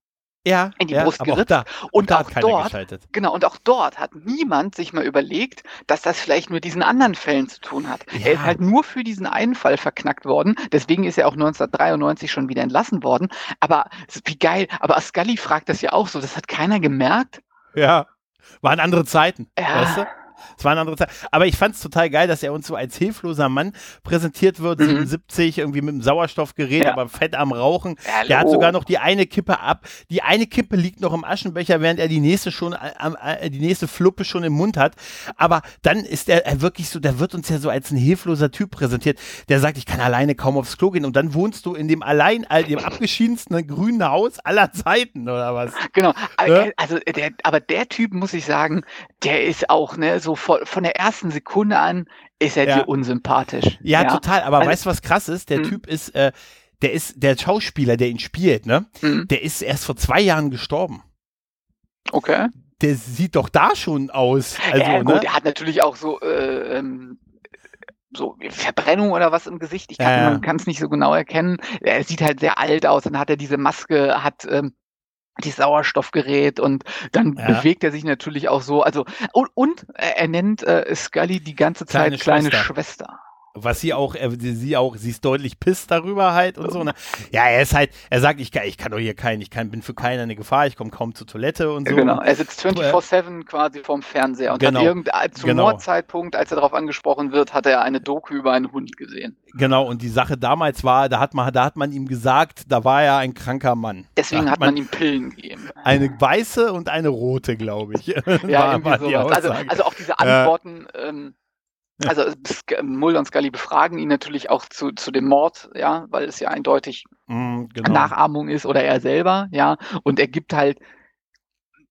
ja, in die ja, Brust geritzt. Da, und auch dort, genau, und auch dort hat niemand sich mal überlegt, dass das vielleicht mit diesen anderen Fällen zu tun hat. Ja. Er ist halt nur für diesen einen Fall verknackt worden. Deswegen ist er auch 1993 schon wieder entlassen worden. Aber wie geil. Aber Scully fragt das ja auch so. Das hat keiner gemerkt. Ja. Waren andere Zeiten. Ja. Weißt du? Es war eine andere Zeit. Aber ich fand es total geil, dass er uns so als hilfloser Mann präsentiert wird, mhm. 77, irgendwie mit einem Sauerstoffgerät, ja. aber fett am Rauchen. Hallo. Der hat sogar noch die eine Kippe ab. Die eine Kippe liegt noch im Aschenbecher, während er die nächste schon, äh, die nächste Fluppe schon im Mund hat. Aber dann ist er wirklich so, der wird uns ja so als ein hilfloser Typ präsentiert, der sagt, ich kann alleine kaum aufs Klo gehen. Und dann wohnst du in dem allein, dem abgeschiedensten grünen Haus aller Zeiten, oder was? Genau. Ja? Also, der, aber der Typ, muss ich sagen, der ist auch, ne, so von, von der ersten Sekunde an ist er ja. dir unsympathisch. Ja, ja, total. Aber also, weißt du, was krass ist? Der mh. Typ ist, äh, der ist, der Schauspieler, der ihn spielt, ne? Mhm. Der ist erst vor zwei Jahren gestorben. Okay. Der sieht doch da schon aus. Also, ja, gut, ne? er hat natürlich auch so, äh, ähm, so Verbrennung oder was im Gesicht. Ich kann, ja. man kann es nicht so genau erkennen. Er sieht halt sehr alt aus. Dann hat er diese Maske, hat ähm, die Sauerstoffgerät und dann ja. bewegt er sich natürlich auch so. Also und, und er nennt äh, Scully die ganze Zeit kleine, kleine Schwester. Schwester was sie auch, sie auch, sie ist deutlich pisst darüber halt und so. Ne? Ja, er ist halt, er sagt, ich, ich kann doch hier keinen, ich kann, bin für keinen eine Gefahr, ich komme kaum zur Toilette und so. Genau, er sitzt 24-7 quasi vorm Fernseher und genau. hat irgend, zum genau. Mordzeitpunkt, als er darauf angesprochen wird, hat er eine Doku über einen Hund gesehen. Genau, und die Sache damals war, da hat man, da hat man ihm gesagt, da war er ein kranker Mann. Deswegen hat, hat man, ihm Pillen gegeben. Eine weiße und eine rote, glaube ich. ja, [LAUGHS] irgendwie sowas. Also, also auch diese Antworten, ja. ähm, also Mulder und Scully befragen ihn natürlich auch zu, zu dem Mord, ja, weil es ja eindeutig mm, genau. Nachahmung ist oder er selber, ja. Und er gibt halt,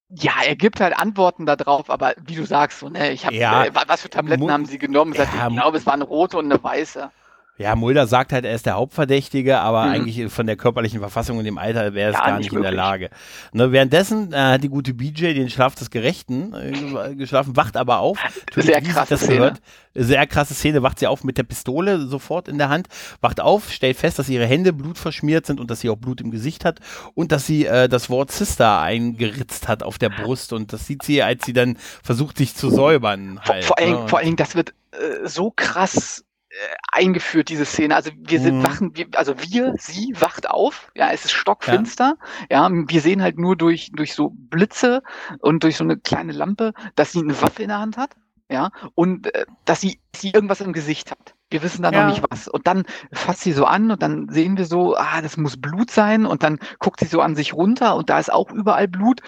ja, er gibt halt Antworten darauf, aber wie du sagst, so, ne, ich habe, ja, äh, was für Tabletten haben sie genommen? Ja, ich glaube, es war eine rote und eine weiße. Ja, Mulder sagt halt, er ist der Hauptverdächtige, aber mhm. eigentlich von der körperlichen Verfassung und dem Alter wäre es gar, gar, nicht, in der Lage. Ne, währenddessen äh, hat die gute BJ den Schlaf des Gerechten äh, geschlafen, wacht aber auf. [LAUGHS] Sehr krasse Szene. Gehört, sehr krasse Szene, wacht sie auf mit der Pistole sofort in der Hand, wacht auf, stellt fest, dass ihre Hände blutverschmiert sind und dass sie auch Blut im Gesicht hat und dass sie äh, das Wort Sister eingeritzt hat auf der Brust und das sieht sie, als sie dann versucht, sich zu säubern. Halt, vor, vor, ne? allen, vor allen Dingen, das wird äh, so krass eingeführt, diese Szene. Also wir sind mhm. wachen, wir, also wir, sie wacht auf, ja, es ist stockfinster, ja. ja, wir sehen halt nur durch, durch so Blitze und durch so eine kleine Lampe, dass sie eine Waffe in der Hand hat, ja, und äh, dass sie, sie irgendwas im Gesicht hat. Wir wissen da ja. noch nicht was. Und dann fasst sie so an und dann sehen wir so, ah, das muss Blut sein und dann guckt sie so an sich runter und da ist auch überall Blut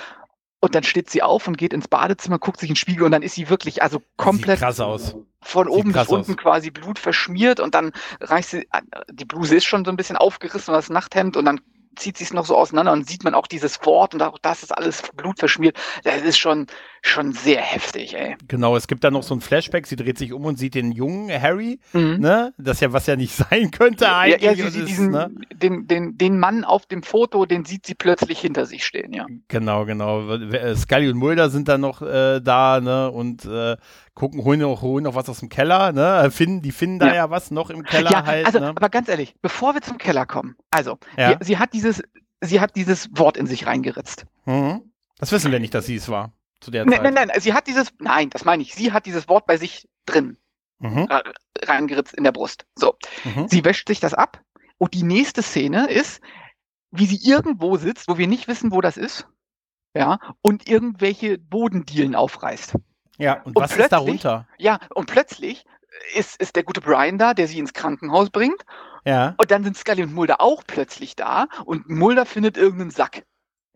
und dann steht sie auf und geht ins Badezimmer, guckt sich in den Spiegel und dann ist sie wirklich also komplett Sieht krass aus. Von Sieht oben bis unten aus. quasi Blut verschmiert und dann reicht sie, die Bluse ist schon so ein bisschen aufgerissen, das Nachthemd und dann zieht sich es noch so auseinander und sieht man auch dieses Wort und auch das ist alles Blut verschmiert. Das ist schon, schon sehr heftig, ey. Genau, es gibt da noch so ein Flashback, sie dreht sich um und sieht den jungen Harry, mhm. ne? Das ja, was ja nicht [LAUGHS] sein könnte eigentlich. Ja, ja sie sieht diesen, ne? den, den, den Mann auf dem Foto, den sieht sie plötzlich hinter sich stehen, ja. Genau, genau. Scully und Mulder sind dann noch äh, da, ne? Und äh, gucken, holen noch, holen noch was aus dem Keller, ne? Finden, die finden ja. da ja was noch im Keller ja, halt. Also, ne? aber ganz ehrlich, bevor wir zum Keller kommen, also, ja. die, sie hat dieses, sie hat dieses Wort in sich reingeritzt. Mhm. Das wissen wir nicht, dass sie es war zu der nein, Zeit. Nein, nein, nein, sie hat dieses, nein, das meine ich, sie hat dieses Wort bei sich drin mhm. reingeritzt in der Brust. So, mhm. sie wäscht sich das ab und die nächste Szene ist, wie sie irgendwo sitzt, wo wir nicht wissen, wo das ist, ja, und irgendwelche Bodendielen aufreißt. Ja, und, und was ist darunter? Ja, und plötzlich ist, ist der gute Brian da, der sie ins Krankenhaus bringt. Ja. Und dann sind Scully und Mulder auch plötzlich da und Mulder findet irgendeinen Sack.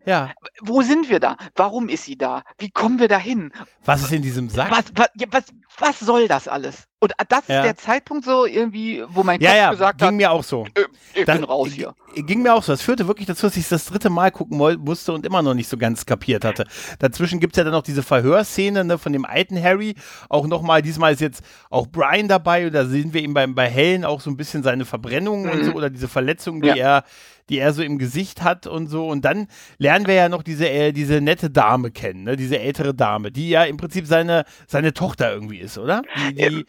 Ja. Wo sind wir da? Warum ist sie da? Wie kommen wir da hin? Was ist in diesem Sack? Was, was, was, was soll das alles? Und das ist der Zeitpunkt so irgendwie, wo mein Kopf ja, ja, gesagt ging hat, mir auch so. Äh, ich das, bin raus hier. Ging mir auch so. Das führte wirklich dazu, dass ich das dritte Mal gucken musste und immer noch nicht so ganz kapiert hatte. Dazwischen gibt es ja dann noch diese Verhörszene ne, von dem alten Harry. Auch nochmal, diesmal ist jetzt auch Brian dabei. Und da sehen wir ihm beim, bei Helen auch so ein bisschen seine Verbrennung mhm. und so oder diese Verletzungen, die ja. er die er so im Gesicht hat und so. Und dann lernen wir ja noch diese, äh, diese nette Dame kennen, ne? diese ältere Dame, die ja im Prinzip seine, seine Tochter irgendwie ist, oder? Die, die ähm,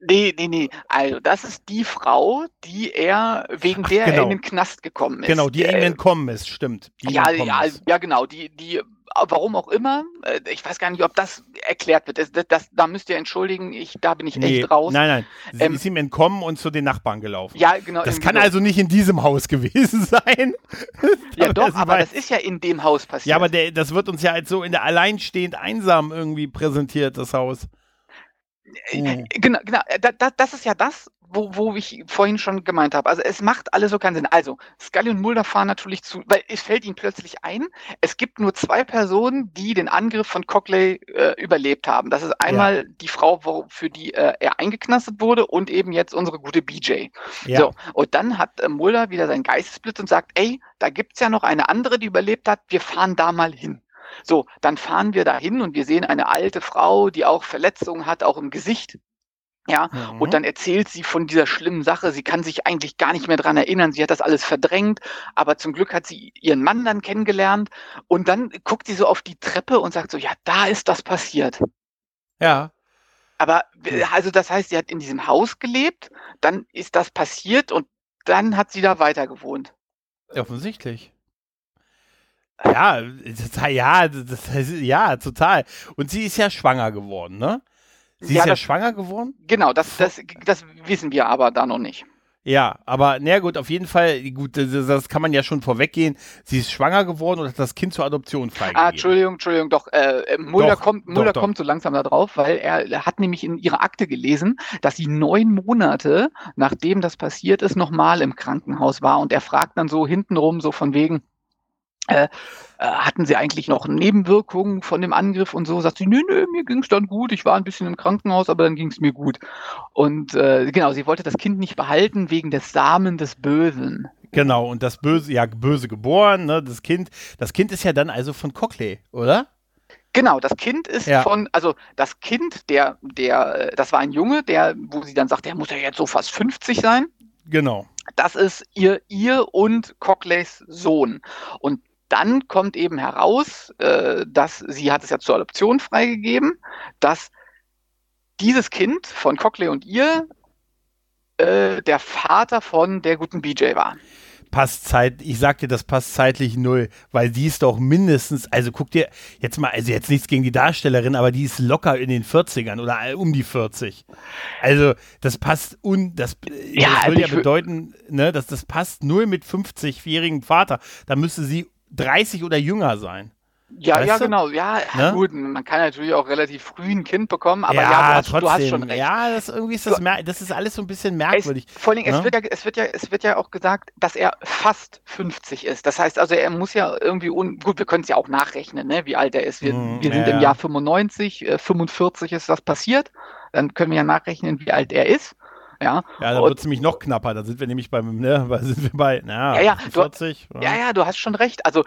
nee, nee, nee. Also, das ist die Frau, die er, wegen der genau. er in den Knast gekommen ist. Genau, die äh, ihm entkommen ist, stimmt. ja, ja, ist. ja, genau. Die, die warum auch immer, äh, ich weiß gar nicht, ob das erklärt wird. Das, das, da müsst ihr entschuldigen, ich, da bin ich nee, echt raus. Nein, nein. Sie ähm, ist ihm entkommen und zu den Nachbarn gelaufen. Ja, genau. Das kann genau. also nicht in diesem Haus [LAUGHS] gewesen sein. ja, doch, [LAUGHS] aber weiß. das ist ja in dem Haus passiert. Ja, aber der, das wird uns ja als so in der alleinstehend einsam irgendwie präsentiert, das Haus. Uh. Genau, genau. Das, das ist ja das, wo, wo ich vorhin schon gemeint habe. Also es macht alles so keinen Sinn. Also Scully und Mulder fahren natürlich zu, weil es fällt ihnen plötzlich ein, es gibt nur zwei Personen, die den Angriff von Cockley äh, überlebt haben. Das ist einmal ja. die Frau, wo, für die äh, er eingeknastet wurde und eben jetzt unsere gute BJ. Ja. So, und dann hat äh, Mulder wieder seinen Geistesblitz und sagt, ey, da gibt's ja noch eine andere, die überlebt hat, wir fahren da mal hin. So, dann fahren wir dahin und wir sehen eine alte Frau, die auch Verletzungen hat, auch im Gesicht. Ja, mhm. und dann erzählt sie von dieser schlimmen Sache. Sie kann sich eigentlich gar nicht mehr dran erinnern. Sie hat das alles verdrängt, aber zum Glück hat sie ihren Mann dann kennengelernt. Und dann guckt sie so auf die Treppe und sagt so, ja, da ist das passiert. Ja. Aber, also das heißt, sie hat in diesem Haus gelebt, dann ist das passiert und dann hat sie da weiter gewohnt. Offensichtlich. Ja, das, ja, das, ja, total. Und sie ist ja schwanger geworden, ne? Sie ja, ist ja das, schwanger geworden? Genau, das, das, das wissen wir aber da noch nicht. Ja, aber naja gut, auf jeden Fall, gut, das, das, kann man ja schon vorweggehen. Sie ist schwanger geworden und hat das Kind zur Adoption freigegeben. Ah, Entschuldigung, Entschuldigung, doch, äh, äh Mulder, doch, kommt, Mulder doch, kommt so langsam da drauf, weil er, er, hat nämlich in ihrer Akte gelesen, dass sie neun Monate, nachdem das passiert ist, nochmal im Krankenhaus war und er fragt dann so hintenrum, so von wegen, äh, äh, hatten sie eigentlich noch Nebenwirkungen von dem Angriff und so? Sagt sie, nö, nö, mir ging es dann gut. Ich war ein bisschen im Krankenhaus, aber dann ging es mir gut. Und äh, genau, sie wollte das Kind nicht behalten wegen des Samen des Bösen. Genau, und das Böse, ja, böse geboren, ne, das Kind, das Kind ist ja dann also von Cockley, oder? Genau, das Kind ist ja. von, also das Kind, der, der, das war ein Junge, der, wo sie dann sagt, der muss ja jetzt so fast 50 sein. Genau. Das ist ihr, ihr und Cockleys Sohn. Und dann kommt eben heraus, äh, dass sie hat es ja zur Adoption freigegeben, dass dieses Kind von Cockley und ihr äh, der Vater von der guten BJ war. Passt Zeit, ich sag dir, das passt zeitlich null, weil die ist doch mindestens, also guck dir jetzt mal, also jetzt nichts gegen die Darstellerin, aber die ist locker in den 40ern oder um die 40. Also das passt un, das, ja, das würde also ja bedeuten, ne, dass das passt null mit 50-jährigem Vater. Da müsste sie 30 oder jünger sein. Ja, weißt ja, du? genau. Ja, ne? gut, man kann natürlich auch relativ früh ein Kind bekommen, aber ja, ja du, hast, trotzdem. du hast schon recht. Ja, das, irgendwie ist das, du, das ist alles so ein bisschen merkwürdig. Es, vor allem, ne? es, wird ja, es, wird ja, es wird ja auch gesagt, dass er fast 50 ist. Das heißt also, er muss ja irgendwie, un, gut, wir können es ja auch nachrechnen, ne, wie alt er ist. Wir, mm, wir sind ja. im Jahr 95, äh, 45 ist das passiert. Dann können wir ja nachrechnen, wie alt er ist. Ja, ja da wird es nämlich noch knapper. Da sind wir nämlich beim, ne, [LAUGHS] sind wir bei, na, ja, ja, 40. Du, ja. ja, ja, du hast schon recht. Also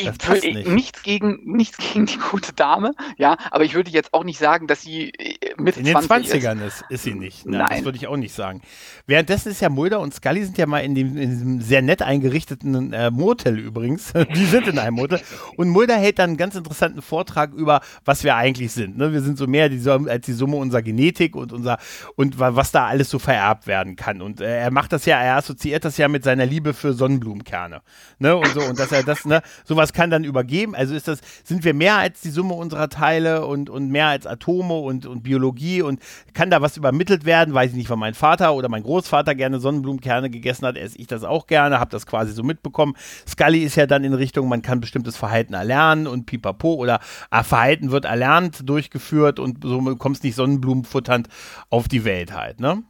ich, nicht. nichts gegen nichts gegen die gute Dame, ja, aber ich würde jetzt auch nicht sagen, dass sie äh, mit in den 20ern ist. ist. ist sie nicht. Ne? Nein, das würde ich auch nicht sagen. Währenddessen ist ja Mulder und Scully sind ja mal in, dem, in diesem sehr nett eingerichteten äh, Motel übrigens. [LAUGHS] die sind in einem Motel und Mulder hält dann einen ganz interessanten Vortrag über, was wir eigentlich sind. Ne? Wir sind so mehr die, als die Summe unserer Genetik und unser und was da alles so vererbt werden kann. Und äh, er macht das ja, er assoziiert das ja mit seiner Liebe für Sonnenblumenkerne, ne? Und so und dass er das, ne, sowas das kann dann übergeben. Also ist das, sind wir mehr als die Summe unserer Teile und, und mehr als Atome und, und Biologie und kann da was übermittelt werden? Weiß ich nicht, weil mein Vater oder mein Großvater gerne Sonnenblumenkerne gegessen hat, esse ich das auch gerne, habe das quasi so mitbekommen. Scully ist ja dann in Richtung, man kann bestimmtes Verhalten erlernen und pipapo oder ah, Verhalten wird erlernt, durchgeführt und so kommst nicht Sonnenblumenfutternd auf die Welt halt, ne?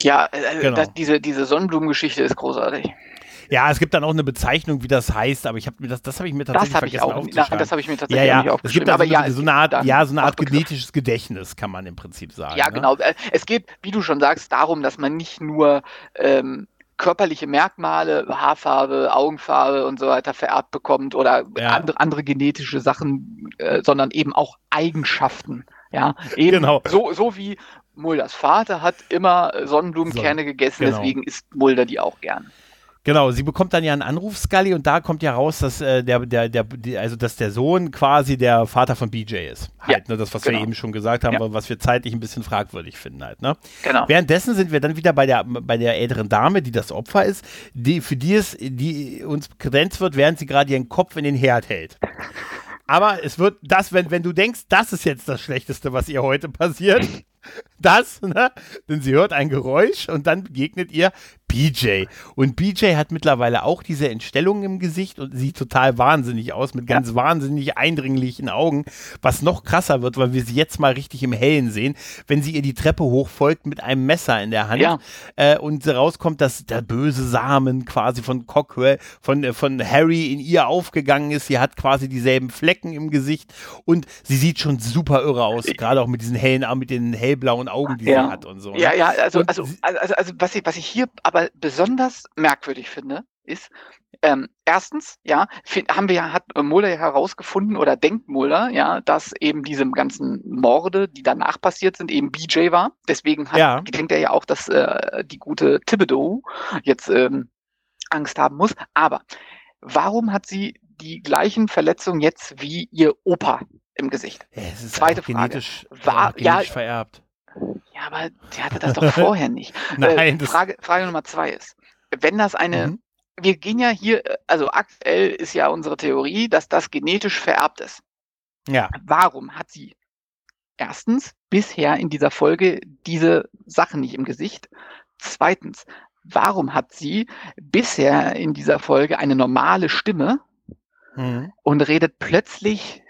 Ja, äh, genau. das, diese, diese Sonnenblumengeschichte ist großartig. Ja, es gibt dann auch eine Bezeichnung, wie das heißt, aber ich habe mir das, das habe ich mir tatsächlich das vergessen ich auch, Nein, das habe ich mir tatsächlich ja, ja. nicht aufgeschrieben. Es gibt aber so, ja, so eine Art, ja, so eine Art genetisches Gedächtnis, kann man im Prinzip sagen. Ja, ne? genau. Äh, es geht, wie du schon sagst, darum, dass man nicht nur ähm, körperliche Merkmale, Haarfarbe, Augenfarbe und so weiter vererbt bekommt oder ja. andere, andere genetische Sachen, äh, sondern eben auch Eigenschaften. Ja, eben genau. so, so wie Mulders Vater hat immer Sonnenblumenkerne so, gegessen, genau. deswegen isst Mulder die auch gern. Genau, sie bekommt dann ja einen Anruf, Scully, und da kommt ja raus, dass äh, der, der, der, die, also dass der Sohn quasi der Vater von BJ ist. Halt, ja, ne, das, was genau. wir eben schon gesagt haben, ja. was wir zeitlich ein bisschen fragwürdig finden halt, ne? Genau. Währenddessen sind wir dann wieder bei der, bei der älteren Dame, die das Opfer ist, die, für die es, die uns kredenzt wird, während sie gerade ihren Kopf in den Herd hält. [LAUGHS] Aber es wird das, wenn, wenn du denkst, das ist jetzt das Schlechteste, was ihr heute passiert, das, ne? Denn sie hört ein Geräusch und dann begegnet ihr BJ. Und BJ hat mittlerweile auch diese Entstellung im Gesicht und sieht total wahnsinnig aus, mit ganz ja. wahnsinnig eindringlichen Augen, was noch krasser wird, weil wir sie jetzt mal richtig im Hellen sehen, wenn sie ihr die Treppe hochfolgt mit einem Messer in der Hand ja. äh, und rauskommt, dass der böse Samen quasi von Cockrell, von, äh, von Harry in ihr aufgegangen ist. Sie hat quasi dieselben Flecken im Gesicht und sie sieht schon super irre aus, gerade auch mit diesen hellen, mit den hellblauen Augen, die ja. sie hat und so. Ja, ne? ja, also, also, also, also, was ich, was ich hier aber besonders merkwürdig finde, ist, ähm, erstens, ja, haben wir ja, hat Mulder ja herausgefunden oder denkt Mulder, ja, dass eben diese ganzen Morde, die danach passiert sind, eben BJ war. Deswegen hat, ja. denkt er ja auch, dass äh, die gute Thibodeau jetzt ähm, Angst haben muss. Aber warum hat sie die gleichen Verletzungen jetzt wie ihr Opa im Gesicht? Ja, Zweite Frage. Genetisch, war, genetisch ja, vererbt. Ja, aber die hatte das doch [LAUGHS] vorher nicht. Nein. Äh, Frage, Frage Nummer zwei ist, wenn das eine, mhm. wir gehen ja hier, also aktuell ist ja unsere Theorie, dass das genetisch vererbt ist. Ja. Warum hat sie erstens bisher in dieser Folge diese Sachen nicht im Gesicht? Zweitens, warum hat sie bisher in dieser Folge eine normale Stimme mhm. und redet plötzlich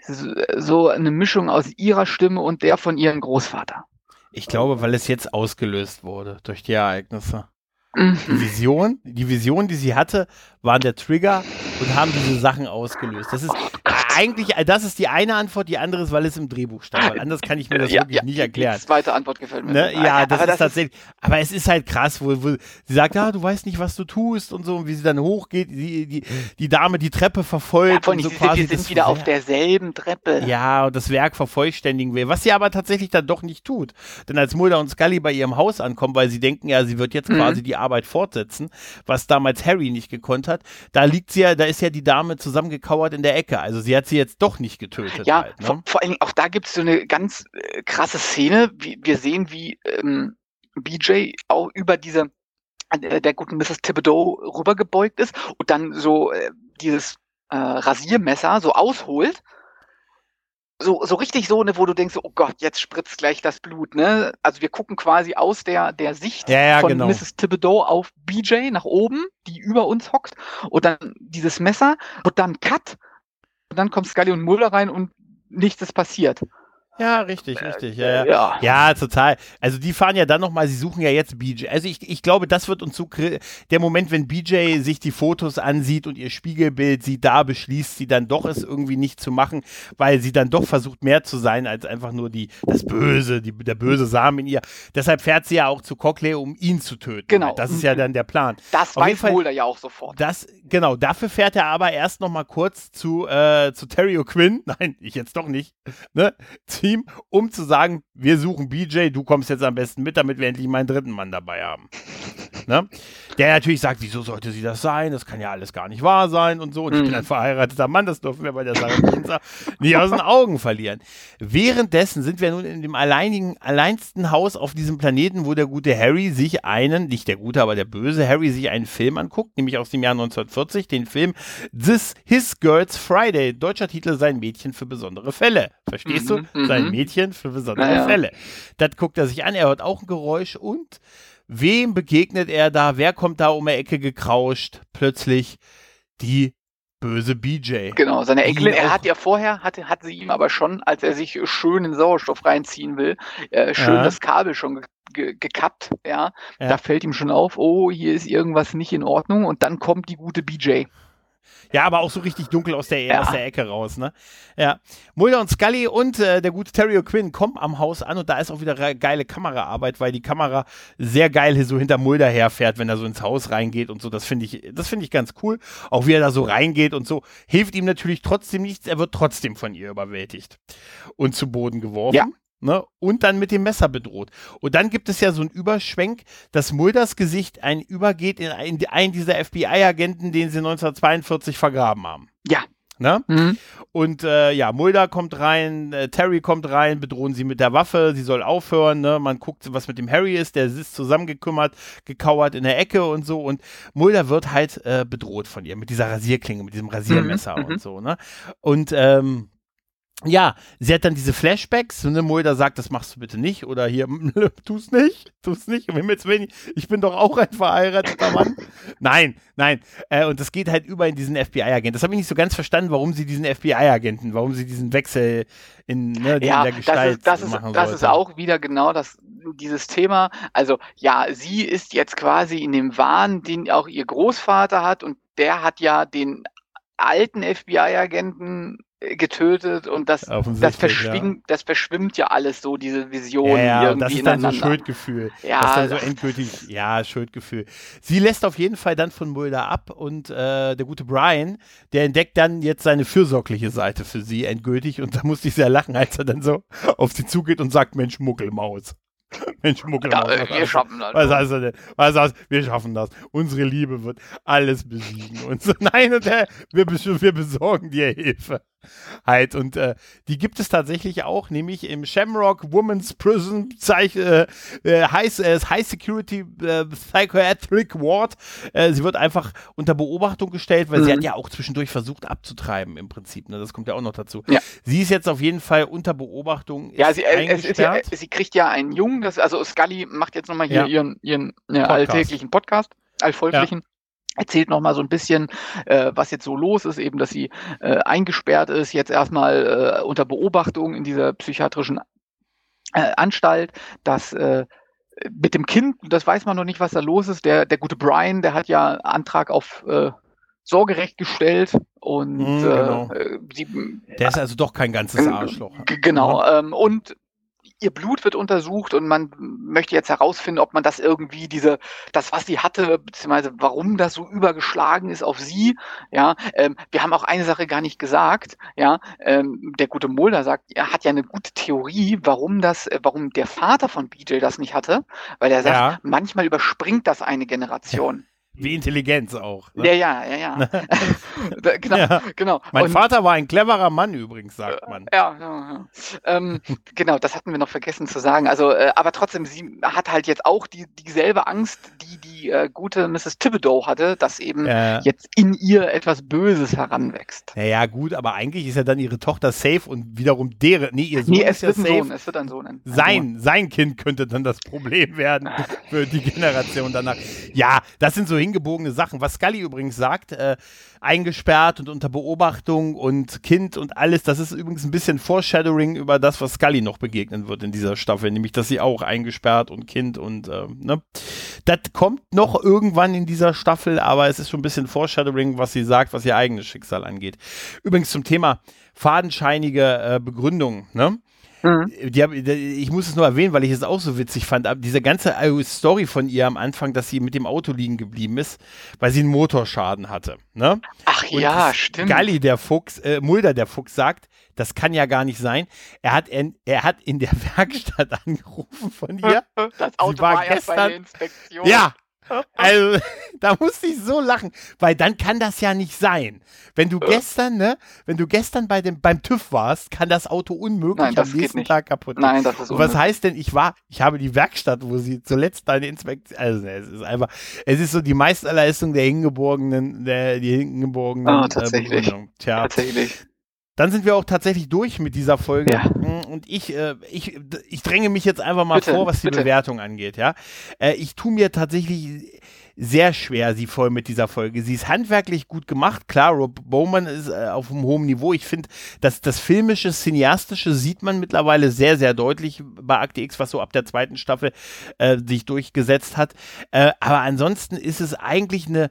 so eine Mischung aus ihrer Stimme und der von ihrem Großvater? Ich glaube, weil es jetzt ausgelöst wurde durch die Ereignisse. Mhm. Die Vision, die Vision, die sie hatte, waren der Trigger und haben diese Sachen ausgelöst. Das ist eigentlich, das ist die eine Antwort, die andere ist, weil es im Drehbuch stand. Weil anders kann ich mir das ja, wirklich ja, nicht erklären. Die zweite Antwort gefällt mir. Ne? Ja, das, aber ist tatsächlich. Ist aber es ist halt krass, wo, wo sie sagt, ja, du weißt nicht, was du tust und so, und wie sie dann hochgeht, die, die, die Dame die Treppe verfolgt. Ja, und so quasi wir sind wieder auf derselben Treppe. Ja, und das Werk vervollständigen will, was sie aber tatsächlich dann doch nicht tut. Denn als Mulder und Scully bei ihrem Haus ankommen, weil sie denken, ja, sie wird jetzt mhm. quasi die Arbeit fortsetzen, was damals Harry nicht gekonnt hat, da liegt sie ja, da ist ja die Dame zusammengekauert in der Ecke. Also sie hat sie jetzt doch nicht getötet. Ja, halt, ne? vor, vor allen Dingen auch da gibt es so eine ganz äh, krasse Szene. Wie, wir sehen, wie ähm, BJ auch über diese äh, der guten Mrs. Thibodeau rübergebeugt ist und dann so äh, dieses äh, Rasiermesser so ausholt so, so richtig so, ne, wo du denkst, oh Gott, jetzt spritzt gleich das Blut, ne? Also wir gucken quasi aus der, der Sicht ja, ja, von genau. Mrs. Thibodeau auf BJ nach oben, die über uns hockt, und dann dieses Messer, und dann Cut, dann kommt Scully und Mulder rein und nichts ist passiert. Ja, richtig, richtig. Ja, ja. ja, total. Also die fahren ja dann nochmal, sie suchen ja jetzt BJ. Also ich, ich glaube, das wird uns so der Moment, wenn BJ sich die Fotos ansieht und ihr Spiegelbild sieht, da beschließt sie dann doch es irgendwie nicht zu machen, weil sie dann doch versucht mehr zu sein als einfach nur die das Böse, die, der böse Samen in ihr. Deshalb fährt sie ja auch zu Cockley, um ihn zu töten. Genau. Das ist ja dann der Plan. Das Auf weiß Mulder ja auch sofort. Das, genau, dafür fährt er aber erst nochmal kurz zu, äh, zu Terry O'Quinn. [LAUGHS] Nein, ich jetzt doch nicht. Ne? Zu Team, um zu sagen, wir suchen BJ, du kommst jetzt am besten mit, damit wir endlich meinen dritten Mann dabei haben. [LAUGHS] ne? Der natürlich sagt, wieso sollte sie das sein? Das kann ja alles gar nicht wahr sein und so. Und ich bin mhm. ein verheirateter Mann, das dürfen wir bei der Sache nicht aus den Augen verlieren. Währenddessen sind wir nun in dem alleinigen, alleinsten Haus auf diesem Planeten, wo der gute Harry sich einen, nicht der gute, aber der böse Harry sich einen Film anguckt, nämlich aus dem Jahr 1940, den Film This His Girls Friday. Deutscher Titel Sein Mädchen für besondere Fälle. Verstehst mhm, du? Sein mhm. Mädchen für besondere naja. Fälle. Das guckt er sich an, er hört auch ein Geräusch und wem begegnet er da? Wer kommt da um die Ecke gekrauscht? Plötzlich die böse BJ. Genau, seine Enkelin. Er hat ja vorher, hatte, hat sie ihm aber schon, als er sich schön in Sauerstoff reinziehen will, äh, schön ja. das Kabel schon ge gekappt, ja. ja. Da fällt ihm schon auf, oh, hier ist irgendwas nicht in Ordnung und dann kommt die gute BJ. Ja, aber auch so richtig dunkel aus der, ja. aus der Ecke raus, ne? Ja. Mulder und Scully und äh, der gute Terry O'Quinn kommen am Haus an und da ist auch wieder geile Kameraarbeit, weil die Kamera sehr geil so hinter Mulder herfährt, wenn er so ins Haus reingeht und so. Das finde ich, das finde ich ganz cool. Auch wie er da so reingeht und so. Hilft ihm natürlich trotzdem nichts. Er wird trotzdem von ihr überwältigt und zu Boden geworfen. Ja. Ne, und dann mit dem Messer bedroht. Und dann gibt es ja so einen Überschwenk, dass Mulders Gesicht ein übergeht in einen, einen dieser FBI-Agenten, den sie 1942 vergraben haben. Ja. Ne? Mhm. Und äh, ja, Mulder kommt rein, äh, Terry kommt rein, bedrohen sie mit der Waffe, sie soll aufhören, ne? Man guckt, was mit dem Harry ist, der ist zusammengekümmert, gekauert in der Ecke und so. Und Mulder wird halt äh, bedroht von ihr mit dieser Rasierklinge, mit diesem Rasiermesser mhm. und mhm. so, ne? Und ähm, ja, sie hat dann diese Flashbacks und ne, Mulder sagt, das machst du bitte nicht oder hier, [LAUGHS] tu's nicht, tu's nicht, um Himmels Willen, ich bin doch auch ein verheirateter Mann. [LAUGHS] nein, nein, äh, und das geht halt über in diesen FBI-Agenten. Das habe ich nicht so ganz verstanden, warum sie diesen FBI-Agenten, warum sie diesen Wechsel in, ne, ja, in der Gestalt das ist, das ist, das ist auch wieder genau das, dieses Thema. Also ja, sie ist jetzt quasi in dem Wahn, den auch ihr Großvater hat und der hat ja den alten FBI-Agenten getötet und das, das, verschwingt, ja. das verschwimmt ja alles so, diese Vision ja, ja, irgendwie das ist dann so Schuldgefühl. Ja, das ist dann so endgültig, ja, Schuldgefühl. Sie lässt auf jeden Fall dann von Mulder ab und äh, der gute Brian, der entdeckt dann jetzt seine fürsorgliche Seite für sie endgültig und da musste ich sehr lachen, als er dann so auf sie zugeht und sagt, Mensch, Muckelmaus. [LAUGHS] Mensch, Muckel. Ja, wir schaffen das. Was heißt das denn? Was heißt, wir schaffen das. Unsere Liebe wird alles besiegen. Und so, [LAUGHS] nein, und, äh, wir, wir besorgen dir Hilfe halt. Und äh, die gibt es tatsächlich auch, nämlich im Shamrock Women's Prison Zeich, äh, äh High, äh, High Security äh, Psychiatric Ward. Äh, sie wird einfach unter Beobachtung gestellt, weil mhm. sie hat ja auch zwischendurch versucht abzutreiben im Prinzip. Ne? Das kommt ja auch noch dazu. Ja. Sie ist jetzt auf jeden Fall unter Beobachtung. Ja, sie, äh, ja, sie kriegt ja einen Jungen, das, also Scully macht jetzt nochmal hier ja. ihren, ihren Podcast. alltäglichen Podcast, allfolglichen. Erzählt noch mal so ein bisschen, äh, was jetzt so los ist, eben, dass sie äh, eingesperrt ist, jetzt erstmal äh, unter Beobachtung in dieser psychiatrischen äh, Anstalt, dass äh, mit dem Kind, das weiß man noch nicht, was da los ist. Der, der gute Brian, der hat ja Antrag auf äh, Sorgerecht gestellt und mm, genau. sie, der ist also doch kein ganzes Arschloch. Genau. Ähm, und ihr Blut wird untersucht und man möchte jetzt herausfinden, ob man das irgendwie diese, das was sie hatte, beziehungsweise warum das so übergeschlagen ist auf sie. Ja, ähm, wir haben auch eine Sache gar nicht gesagt. Ja, ähm, der gute Mulder sagt, er hat ja eine gute Theorie, warum das, äh, warum der Vater von BJ das nicht hatte, weil er sagt, ja. manchmal überspringt das eine Generation. Wie Intelligenz auch. Ne? Ja, ja, ja, ja. [LAUGHS] genau, ja. genau. Mein Und, Vater war ein cleverer Mann übrigens, sagt man. Ja, ja, ja. Ähm, genau, das hatten wir noch vergessen zu sagen. Also, äh, aber trotzdem, sie hat halt jetzt auch die, dieselbe Angst, die die äh, gute Mrs. Thibodeau hatte, dass eben ja. jetzt in ihr etwas Böses heranwächst. Naja, gut, aber eigentlich ist ja dann ihre Tochter safe und wiederum deren, nee, ihr Sohn nee, es ist ja safe. Sohn, es wird ein Sohn. Ein sein, Sohn. sein Kind könnte dann das Problem werden [LAUGHS] für die Generation danach. Ja, das sind so hingebogene Sachen. Was Scully übrigens sagt, äh, eingesperrt und unter Beobachtung und Kind und alles, das ist übrigens ein bisschen Foreshadowing über das, was Scully noch begegnen wird in dieser Staffel, nämlich, dass sie auch eingesperrt und Kind und, äh, ne. Das kommt noch irgendwann in dieser Staffel, aber es ist schon ein bisschen Foreshadowing, was sie sagt, was ihr eigenes Schicksal angeht. Übrigens zum Thema fadenscheinige äh, Begründung, ne? Mhm. Die hab, ich muss es nur erwähnen, weil ich es auch so witzig fand. Diese ganze Story von ihr am Anfang, dass sie mit dem Auto liegen geblieben ist, weil sie einen Motorschaden hatte. Ne? Ach Und ja, stimmt. Galli, der Fuchs, äh, Mulder, der Fuchs, sagt, das kann ja gar nicht sein. Er hat, in, er hat in der [LAUGHS] Werkstatt angerufen von ihr. [LAUGHS] Das Auto sie war, war gestern, bei der Inspektion. Ja, [LAUGHS] also, [LAUGHS] da musste ich so lachen, weil dann kann das ja nicht sein. Wenn du gestern, ne, wenn du gestern bei dem, beim TÜV warst, kann das Auto unmöglich Nein, am nächsten Tag kaputt gehen. Nein, das ist Und was heißt denn, ich war, ich habe die Werkstatt, wo sie zuletzt deine Inspektion, also es ist einfach, es ist so die Meisterleistung der hingeborgenen, der, die hingeborgenen. Oh, tatsächlich. Äh, Tja, tatsächlich. Dann sind wir auch tatsächlich durch mit dieser Folge. Ja. Mm, und ich, äh, ich, ich dränge mich jetzt einfach mal bitte, vor, was die bitte. Bewertung angeht. Ja, äh, ich tue mir tatsächlich sehr schwer, sie voll mit dieser Folge. Sie ist handwerklich gut gemacht. Klar, Rob Bowman ist äh, auf einem hohen Niveau. Ich finde, dass das filmische, cineastische sieht man mittlerweile sehr, sehr deutlich bei Akte X, was so ab der zweiten Staffel äh, sich durchgesetzt hat. Äh, aber ansonsten ist es eigentlich eine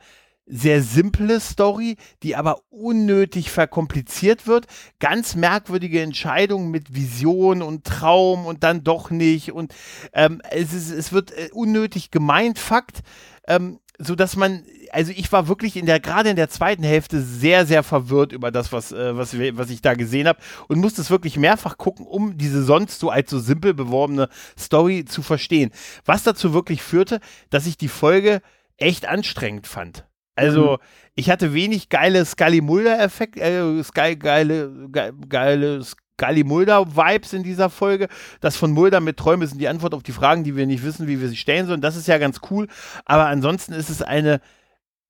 sehr simple Story, die aber unnötig verkompliziert wird. Ganz merkwürdige Entscheidungen mit Vision und Traum und dann doch nicht. Und ähm, es, ist, es wird äh, unnötig gemeint, Fakt. Ähm, so dass man, also ich war wirklich in der, gerade in der zweiten Hälfte sehr, sehr verwirrt über das, was, äh, was, was ich da gesehen habe und musste es wirklich mehrfach gucken, um diese sonst so als so simpel beworbene Story zu verstehen. Was dazu wirklich führte, dass ich die Folge echt anstrengend fand. Also, mhm. ich hatte wenig geile Scully Mulder-Effekt, äh, Sky, geile, ge, geile Scully Mulder-Vibes in dieser Folge. Das von Mulder mit Träume sind die Antwort auf die Fragen, die wir nicht wissen, wie wir sie stellen sollen. Das ist ja ganz cool. Aber ansonsten ist es eine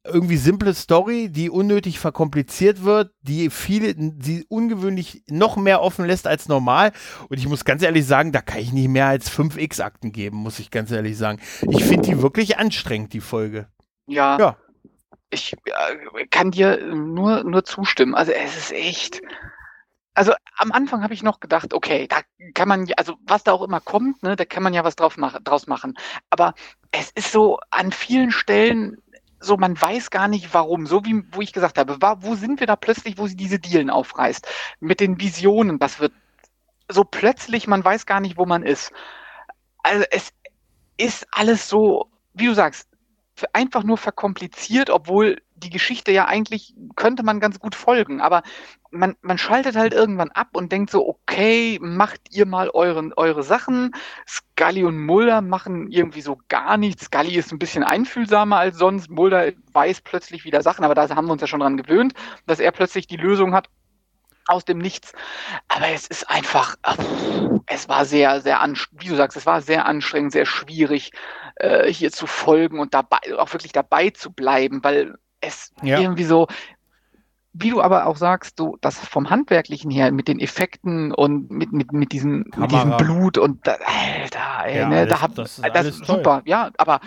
irgendwie simple Story, die unnötig verkompliziert wird, die viele, die ungewöhnlich noch mehr offen lässt als normal. Und ich muss ganz ehrlich sagen, da kann ich nicht mehr als 5 X-Akten geben, muss ich ganz ehrlich sagen. Ich finde die wirklich anstrengend, die Folge. Ja. Ja ich äh, kann dir nur, nur zustimmen. Also es ist echt. Also am Anfang habe ich noch gedacht, okay, da kann man, also was da auch immer kommt, ne, da kann man ja was drauf mach, draus machen. Aber es ist so an vielen Stellen so, man weiß gar nicht warum. So wie, wo ich gesagt habe, wo sind wir da plötzlich, wo sie diese Dielen aufreißt? Mit den Visionen, das wird so plötzlich, man weiß gar nicht, wo man ist. Also es ist alles so, wie du sagst, einfach nur verkompliziert, obwohl die Geschichte ja eigentlich könnte man ganz gut folgen, aber man, man schaltet halt irgendwann ab und denkt so, okay, macht ihr mal euren, eure Sachen. Scully und Mulder machen irgendwie so gar nichts. Scully ist ein bisschen einfühlsamer als sonst. Mulder weiß plötzlich wieder Sachen, aber da haben wir uns ja schon dran gewöhnt, dass er plötzlich die Lösung hat aus dem Nichts. Aber es ist einfach, es war sehr, sehr, wie du sagst, es war sehr anstrengend, sehr schwierig, äh, hier zu folgen und dabei, auch wirklich dabei zu bleiben, weil es ja. irgendwie so, wie du aber auch sagst, so das vom Handwerklichen her mit den Effekten und mit, mit, mit, diesem, mit diesem Blut und da, Alter, ey, ja, ne, alles, da hab, das ist, das ist super, ja, aber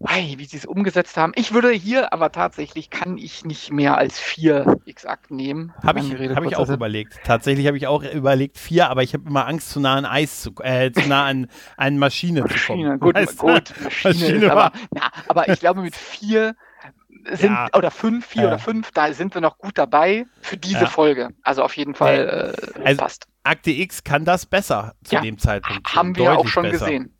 wie sie es umgesetzt haben. Ich würde hier aber tatsächlich, kann ich nicht mehr als vier X-Akt nehmen. Habe ich, hab ich auch überlegt. Tatsächlich habe ich auch überlegt vier, aber ich habe immer Angst, zu nah an Eis zu, äh, zu nah an, an Maschine, Maschine zu kommen. Gut, weißt gut, Maschine, Maschine aber, ja, aber ich glaube mit vier sind, ja. oder fünf, vier ja. oder fünf, da sind wir noch gut dabei für diese ja. Folge. Also auf jeden Fall äh, also, passt. Akte X kann das besser zu dem Zeitpunkt. Haben wir auch schon besser. gesehen.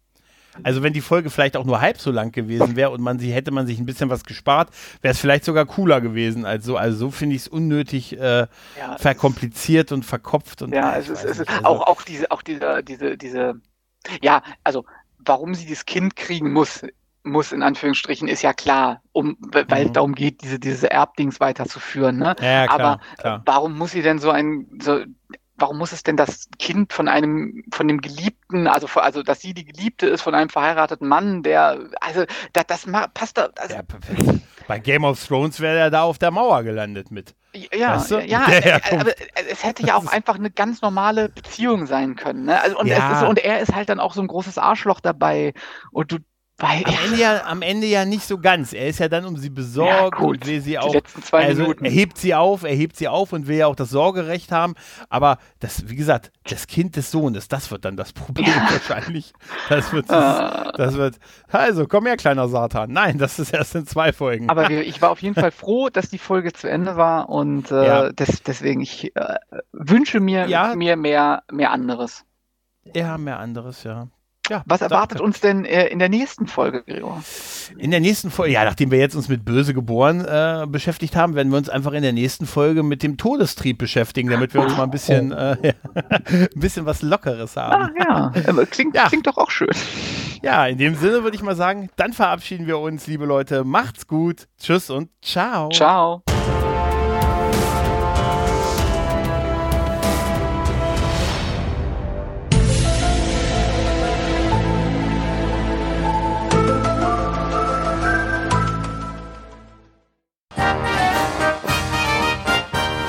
Also wenn die Folge vielleicht auch nur halb so lang gewesen wäre und man sie hätte man sich ein bisschen was gespart, wäre es vielleicht sogar cooler gewesen als so. Also so finde ich es unnötig äh, ja, verkompliziert und verkopft und ja, es ist, es ist also auch auch diese auch diese diese diese ja also warum sie das Kind kriegen muss muss in Anführungsstrichen ist ja klar, um weil mhm. darum geht, diese diese Erbdings weiterzuführen. Ne? Ja, klar, Aber klar. warum muss sie denn so ein so warum muss es denn das Kind von einem, von dem Geliebten, also, also dass sie die Geliebte ist von einem verheirateten Mann, der, also das, das passt da. Also, ja, bei Game of Thrones wäre er da auf der Mauer gelandet mit. Ja, weißt du? ja, äh, aber es hätte ja auch einfach eine ganz normale Beziehung sein können. Ne? Also, und, ja. ist, und er ist halt dann auch so ein großes Arschloch dabei und du weil am, Ende ja, am Ende ja nicht so ganz. Er ist ja dann um sie besorgt ja, und will sie auch. Die letzten zwei also Minuten. Er hebt sie auf, er hebt sie auf und will ja auch das Sorgerecht haben. Aber das, wie gesagt, das Kind des Sohnes, das wird dann das Problem ja. wahrscheinlich. Das wird, ah. das wird. Also, komm her, kleiner Satan. Nein, das ist erst in zwei Folgen. Aber ich war auf jeden Fall froh, dass die Folge zu Ende war und äh, ja. des, deswegen, ich äh, wünsche mir, mir mehr, mehr anderes. Ja, mehr anderes, ja. Ja, Was erwartet uns denn äh, in der nächsten Folge, Gregor? In der nächsten Folge, ja, nachdem wir jetzt uns mit Böse geboren äh, beschäftigt haben, werden wir uns einfach in der nächsten Folge mit dem Todestrieb beschäftigen, damit wir uns mal ein bisschen, äh, [LAUGHS] ja, ein bisschen was Lockeres haben. Ah, ja, klingt, ja. klingt doch auch schön. Ja, in dem Sinne würde ich mal sagen, dann verabschieden wir uns, liebe Leute. Macht's gut. Tschüss und ciao. Ciao.